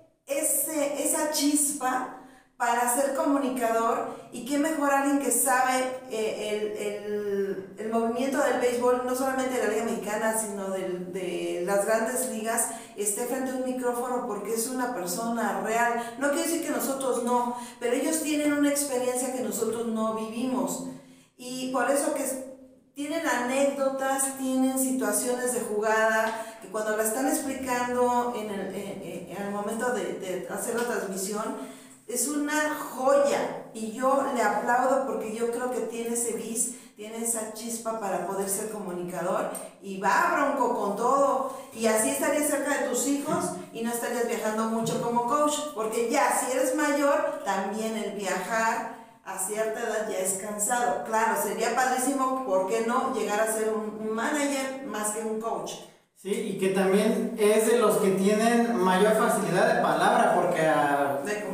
chispa para ser comunicador y qué mejor alguien que sabe eh, el, el, movimiento del béisbol, no solamente de la Liga Mexicana, sino de, de, las grandes ligas, esté frente a un micrófono porque es una persona real. No quiere decir que nosotros no, pero ellos tienen una experiencia que nosotros no vivimos. Y por eso que tienen anécdotas, tienen situaciones de jugada, cuando la están explicando en el, en, el momento de, de hacer la transmisión, es una joya y yo le aplaudo porque yo creo que tiene ese bis, tiene esa chispa para poder ser comunicador y va bronco con todo y así estarías cerca de tus hijos y no estarías viajando mucho como coach porque ya si eres mayor también el viajar a cierta edad ya es cansado. Claro, sería padrísimo, ¿por qué no llegar a ser un manager más que un coach? Sí, y que también es de los que tienen mayor facilidad de palabra, porque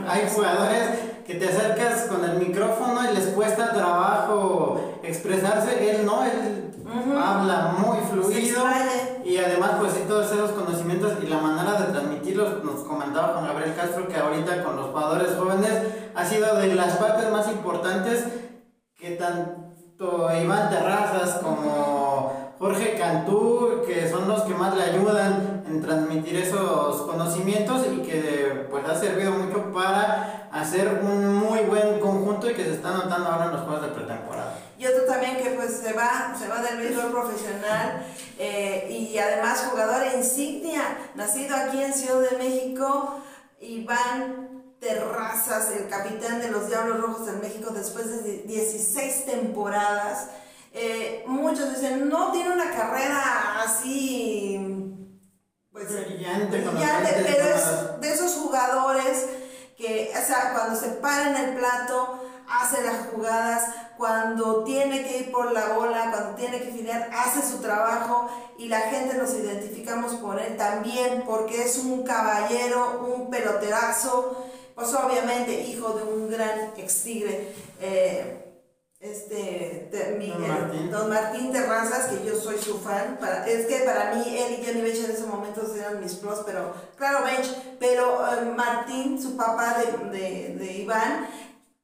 hay jugadores que te acercas con el micrófono y les cuesta trabajo expresarse. Él no, él habla muy fluido y además pues sí todos esos conocimientos y la manera de transmitirlos, nos comentaba Juan Gabriel Castro que ahorita con los jugadores jóvenes ha sido de las partes más importantes que tanto Iván Terrazas como... Jorge Cantú, que son los que más le ayudan en transmitir esos conocimientos y que pues ha servido mucho para hacer un muy buen conjunto y que se está notando ahora en los juegos de pretemporada. Y otro también que pues se va, se va del béisbol profesional eh, y además jugador insignia, nacido aquí en Ciudad de México, Iván Terrazas, el capitán de los Diablos Rojos en México después de 16 temporadas. Eh, muchos dicen, no tiene una carrera así, pues, brillante, pero es de esos jugadores que, o sea, cuando se para en el plato, hace las jugadas, cuando tiene que ir por la bola, cuando tiene que filear, hace su trabajo y la gente nos identificamos por él también porque es un caballero, un peloterazo, pues obviamente hijo de un gran ex tigre. Eh, este, don, Martín. Terrazas, que yo soy su fan, para, es que para mí él y Johnny Bench en ese momento eran mis pros, pero claro, Bench, pero eh, Martín, su papá de, de, de, Iván,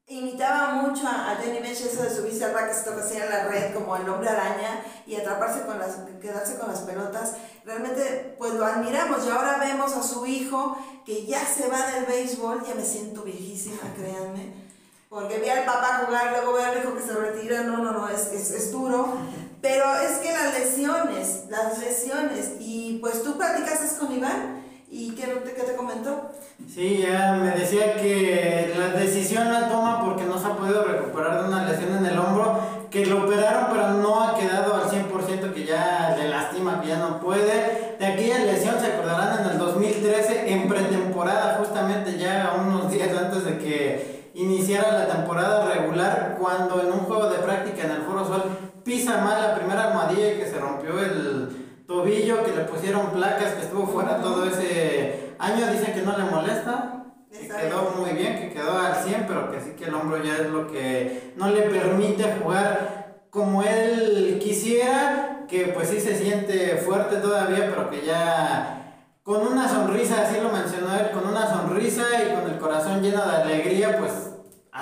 imitaba mucho a, Johnny Bench eso de subirse al racket, que hacía en la red como el hombre araña y atraparse con las, quedarse con las pelotas, realmente pues lo admiramos y ahora vemos a su hijo que ya se va del béisbol, ya me siento viejísima, créanme porque vi al papá jugar, luego ve al hijo que se retira, no, no, no, es, es, es, duro. Pero es que las lesiones, las lesiones, y pues tú platicaste con Iván, ¿y qué, qué te comentó? Sí, ya me decía que la decisión la toma porque no se ha podido recuperar de una lesión en el hombro, que lo operaron pero no ha quedado al 100%, que ya le lastima, que ya no puede. De aquella lesión se acordarán en el 2013, en pretemporada, justamente ya unos días antes de que iniciara la temporada regular cuando en un juego de práctica en el Foro Sol pisa mal la primera armadilla y que se rompió el tobillo, que le pusieron placas, que estuvo fuera todo ese año, dicen que no le molesta, que quedó muy bien, que quedó al 100, pero que sí que el hombro ya es lo que no le permite jugar como él quisiera, que pues sí se siente fuerte todavía, pero que ya con una sonrisa, así lo mencionó él, con una sonrisa y con el corazón lleno de alegría, pues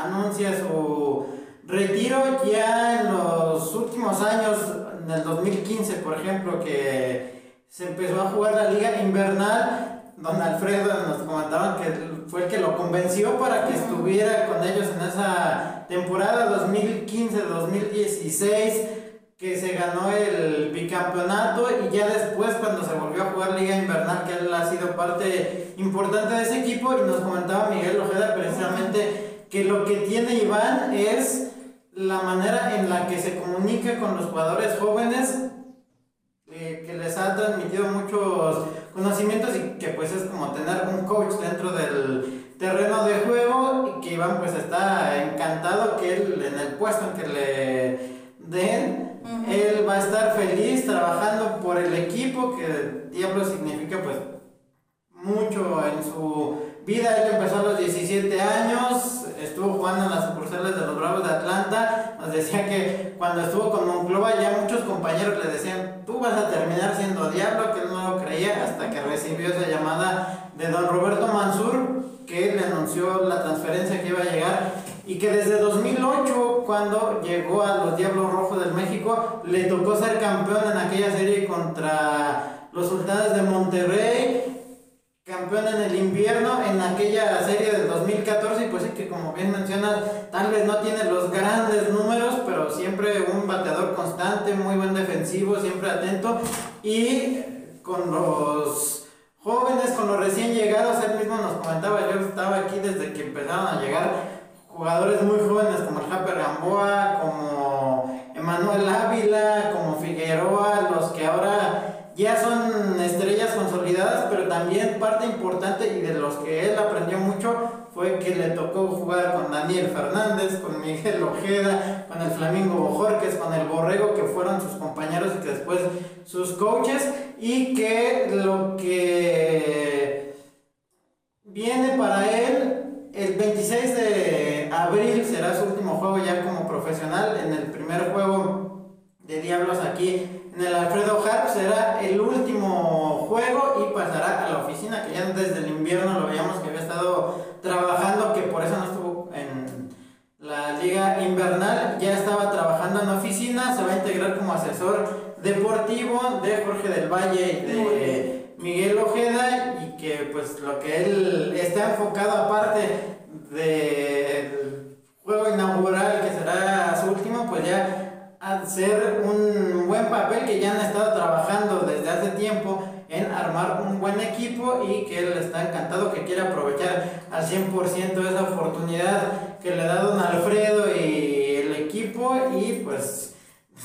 anuncia su retiro ya en los últimos años, en el 2015 por ejemplo, que se empezó a jugar la liga invernal, don Alfredo nos comentaban que fue el que lo convenció para que estuviera con ellos en esa temporada 2015-2016 que se ganó el bicampeonato y ya después cuando se volvió a jugar Liga Invernal, que él ha sido parte importante de ese equipo y nos comentaba Miguel Ojeda precisamente que lo que tiene Iván es la manera en la que se comunica con los jugadores jóvenes, eh, que les ha transmitido muchos conocimientos y que pues es como tener un coach dentro del terreno de juego y que Iván pues está encantado que él en el puesto en que le den él va a estar feliz trabajando por el equipo que Diablo significa pues mucho en su vida. Él empezó a los 17 años, estuvo jugando en las sucursales de los Bravos de Atlanta. Nos decía que cuando estuvo con Monclova ya muchos compañeros le decían, tú vas a terminar siendo Diablo, que no lo creía hasta que recibió esa llamada de don Roberto Mansur, que le anunció la transferencia que iba a llegar y que desde 2008, cuando llegó a los Diablos Rojos del México, le tocó ser campeón en aquella serie contra los Sultanes de Monterrey, campeón en el invierno en aquella serie del 2014 y pues sí que como bien mencionas tal vez no tiene los grandes números pero siempre un bateador constante muy buen defensivo siempre atento y con los jóvenes con los recién llegados él mismo nos comentaba yo estaba aquí desde que empezaron a llegar jugadores muy jóvenes como el Japper Gamboa como Emanuel Ávila como Figueroa los que ahora ya son estrellas consolidadas, pero también parte importante y de los que él aprendió mucho fue que le tocó jugar con Daniel Fernández, con Miguel Ojeda, con el Flamingo Bojorques, con el Borrego, que fueron sus compañeros y que después sus coaches, y que lo que viene para él el 26 de abril será su último juego ya como profesional. En el primer juego de Diablos aquí en el Alfredo Harp será el último juego y pasará a la oficina, que ya desde el invierno lo veíamos que había estado trabajando, que por eso no la liga invernal, ya estaba trabajando en oficina, se va a integrar como asesor deportivo de Jorge del Valle y de Miguel Ojeda y que pues lo que él está enfocado aparte del juego inaugural que será su último, pues ya hacer un buen papel que ya han estado trabajando desde hace tiempo en armar un buen equipo y que él está encantado, que quiere aprovechar al 100% esa oportunidad que le da don Alfredo y el equipo. Y pues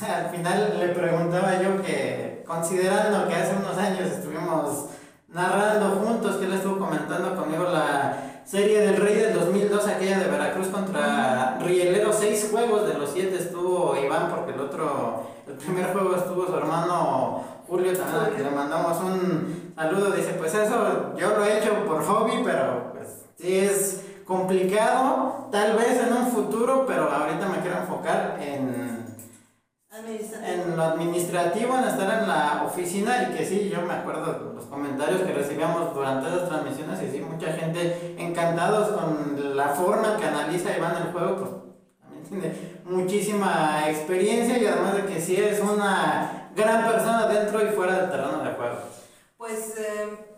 al final le preguntaba yo que considerando que hace unos años estuvimos narrando juntos, que él estuvo comentando conmigo la Serie del Rey del 2002, aquella de Veracruz contra Rielero, seis juegos de los siete estuvo Iván, porque el otro, el primer juego estuvo su hermano Julio también, que le mandamos un saludo. Dice: Pues eso yo lo he hecho por hobby, pero pues sí es complicado, tal vez en un futuro, pero ahorita me quiero enfocar en en lo administrativo, en estar en la oficina. Y que sí, yo me acuerdo de los comentarios que recibíamos durante las transmisiones. Y sí, mucha gente encantados con la forma que analiza Iván el juego, pues también tiene muchísima experiencia. Y además de que sí es una gran persona dentro y fuera del terreno de juego. Pues... Eh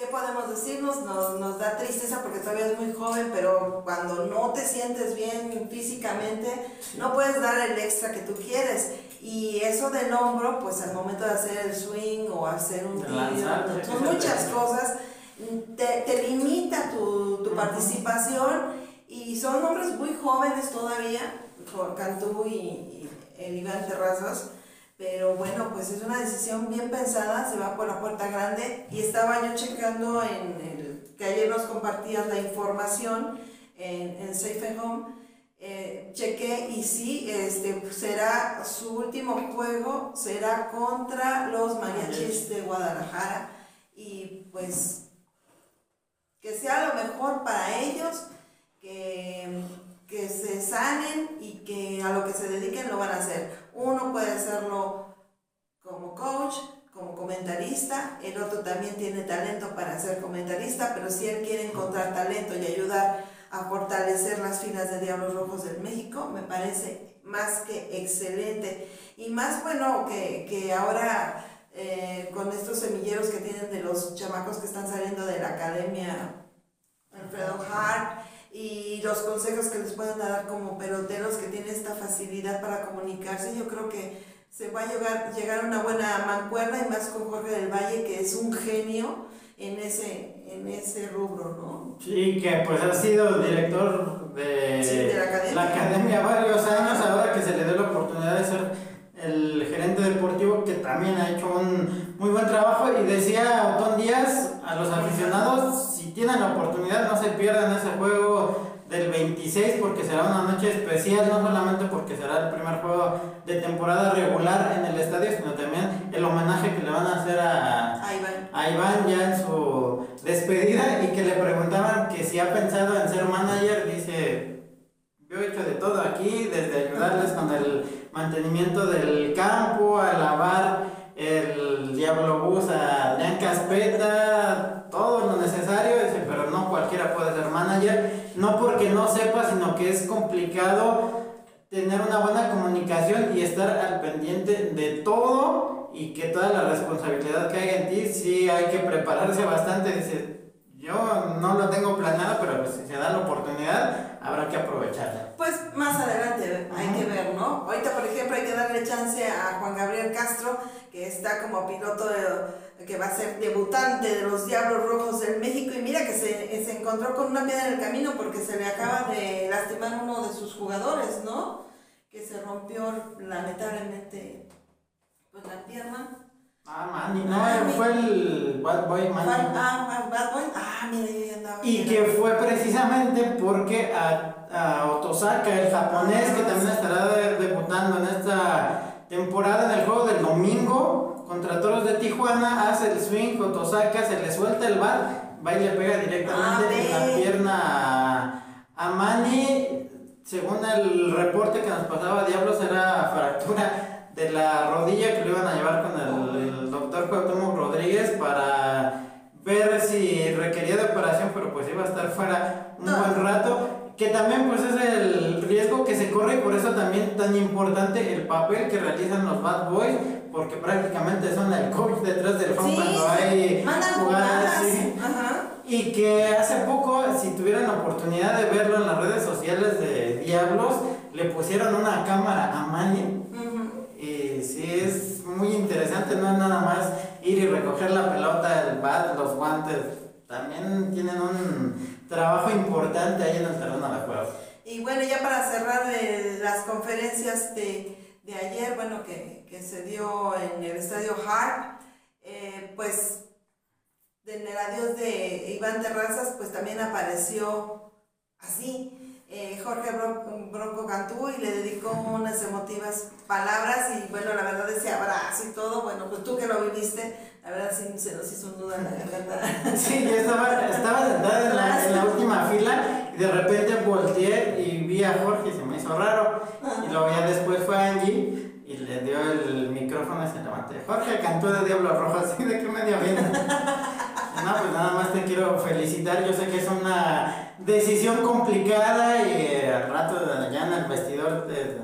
¿Qué podemos decirnos? Nos, nos da tristeza porque todavía es muy joven, pero cuando no te sientes bien físicamente, no puedes dar el extra que tú quieres. Y eso del hombro, pues al momento de hacer el swing o hacer un tiro, son muchas cosas, te, te limita tu, tu participación y son hombres muy jóvenes todavía, Cantú y, y el Iván Terrazas pero bueno, pues es una decisión bien pensada, se va por la puerta grande y estaba yo checando en el, que ayer nos compartías la información en, en Safe Home, eh, chequé y sí, este, será su último juego, será contra los mariachis de Guadalajara y pues que sea lo mejor para ellos, que que se sanen y que a lo que se dediquen lo van a hacer. Uno puede hacerlo como coach, como comentarista, el otro también tiene talento para ser comentarista, pero si él quiere encontrar talento y ayudar a fortalecer las filas de Diablos Rojos del México, me parece más que excelente. Y más bueno que, que ahora eh, con estos semilleros que tienen de los chamacos que están saliendo de la academia Alfredo Hart, y los consejos que les pueden dar como peloteros que tienen esta facilidad para comunicarse, yo creo que se va a llegar, llegar a una buena mancuerna y más con Jorge del Valle, que es un genio en ese, en ese rubro, ¿no? Sí, que pues ha sido director de, la, academia. la, academia. varios años, ahora que se le dio la oportunidad de ser el gerente deportivo, que también ha hecho un muy buen trabajo, y decía Otón Díaz a los aficionados, tienen la oportunidad, no se pierdan ese juego del 26 porque será una noche especial, no solamente porque será el primer juego de temporada regular en el estadio, sino también el homenaje que le van a hacer a, Ahí van. a Iván ya en su despedida y que le preguntaban que si ha pensado en ser manager, dice, yo he hecho de todo aquí, desde ayudarles con el del campo, a lavar el Diablo Bus a Adrián Caspeta, todo lo necesario, pero no cualquiera puede ser manager, no porque no sepa, sino que es complicado tener una buena comunicación y estar al pendiente de todo y que toda la responsabilidad que hay en ti, sí hay que prepararse bastante, dice, yo no lo tengo planeado, pero pues, si se da la oportunidad, habrá que aprovecharla. Pues más adelante hay que ver, ¿no? Ahorita, por ejemplo, hay que darle chance a Juan Gabriel Castro, que está como piloto de- que va a ser debutante de los Diablos Rojos del México. Y mira que se, se encontró con una piedra en el camino porque se le acaba de lastimar uno de sus jugadores, ¿no? Que se rompió lamentablemente pues, la pierna. Ah, Manny, no, Ah, mi- fue el Bad Boy Manny. Juan- ah, Bad Boy. Ah, mira, yo ya andaba. Y que fue precisamente porque a, a Otosaka, el japonés, que también estará de- debutando en esta temporada en el juego del domingo contra Toros de Tijuana, hace el swing, Otosaka se le suelta el bat, va y le pega directamente Ah, en la pierna a, a Manny. Según el reporte que nos pasaba Diablos, era fractura de la rodilla que lo iban a llevar con el, el doctor Cuauhtémoc Rodríguez para ver si requería de operación, pero pues iba a estar fuera un buen rato. Que también pues es el riesgo que se corre y por eso también tan importante el papel que realizan los Bad Boys, porque prácticamente son el coach detrás del Sí, cuando hay jugadas. sí. Y que hace poco, si tuvieran la oportunidad de verlo en las redes sociales de Diablos, le pusieron una cámara a Manny. Y sí, es muy interesante, no es nada más ir y recoger la pelota, el bat, los guantes. También tienen un trabajo importante ahí en el terreno de juego. Y bueno, ya para cerrar eh, las conferencias de, de ayer, bueno, que, que se dio en el estadio Hart, eh, pues en el adiós de Iván Terrazas, pues también apareció así. eh, Jorge Bron- Bronco Cantú y le dedicó unas emotivas palabras y bueno, la verdad ese abrazo y todo, bueno, pues tú que lo viviste, la verdad sí se nos hizo un nudo en la garganta. Sí, yo estaba, estaba sentada en la, en la última fila y de repente volteé y vi a Jorge se me hizo raro. Y luego ya después fue Angie y le dio el micrófono y se levantó. Jorge cantó de Diablo Rojo, así de qué medio viene. No, pues nada más te quiero felicitar. Yo sé que es una decisión complicada y eh, al rato ya en el vestidor te-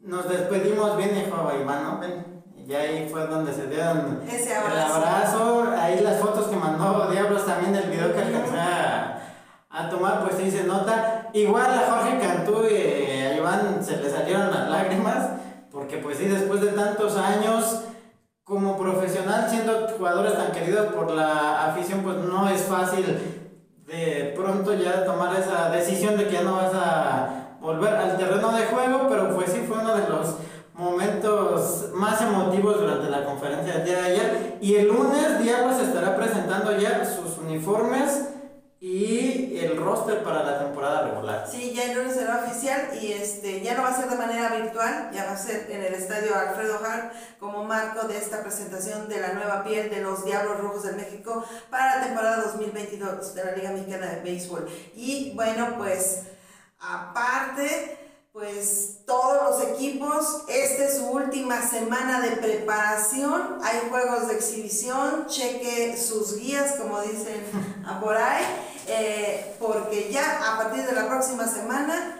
nos despedimos bien, dijo Iván, ¿no? Ven. Y ahí fue donde se dieron Ese el abrazo. Ahí las fotos que mandó Diablos también, el video que alcancé a, a tomar, pues sí se nota. Igual a Jorge Cantú y a Iván se le salieron las lágrimas, porque pues sí, después de tantos años como profesional, siendo jugadores tan queridos por la afición, pues no es fácil de pronto ya tomar esa decisión de que ya no vas a volver al terreno de juego, pero pues sí fue uno de los momentos más emotivos durante la conferencia del día de ayer. Y el lunes Diablos estará presentando ya sus uniformes y el roster para la temporada regular. Sí, ya el lunes será oficial y este ya no va a ser de manera virtual, ya va a ser en el estadio Alfredo Hart como marco de esta presentación de la nueva piel de los Diablos Rojos de México para la temporada 2022 de la Liga Mexicana de Béisbol. Y bueno, pues aparte, pues todos los equipos, esta es su última semana de preparación, hay juegos de exhibición, cheque sus guías, como dicen por ahí, eh, porque ya a partir de la próxima semana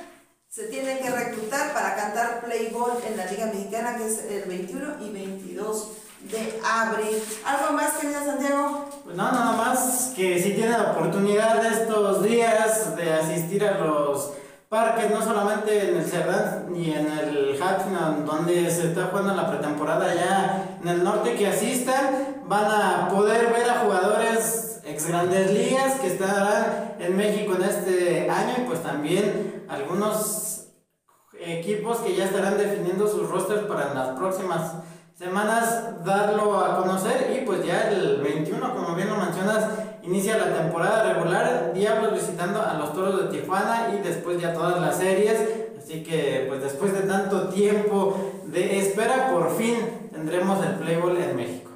se tienen que reclutar para cantar play ball en la Liga Mexicana, que es el 21 y 22 de abril. ¿Algo más, querido Santiago? Pues no, nada más que si tienen la oportunidad estos días de asistir a los parques, no solamente en el Cerdán ni en el en donde se está jugando la pretemporada ya en el norte, que asistan, van a poder ver a jugadores ex grandes ligas que estarán en México en este año y pues también algunos equipos que ya estarán definiendo sus rosters para las próximas semanas darlo a conocer. Y pues ya el 21, como bien lo mencionas, inicia la temporada regular, Diablos visitando a los Toros de Tijuana y después ya todas las series, Así que pues después de tanto tiempo de espera, por fin tendremos el Playboy en México.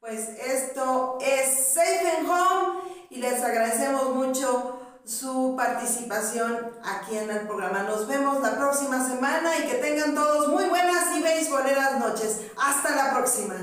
Pues esto es Safe and Home y les agradecemos mucho su participación aquí en el programa. Nos vemos la próxima semana y que tengan todos muy buenas y beisboleras noches. Hasta la próxima.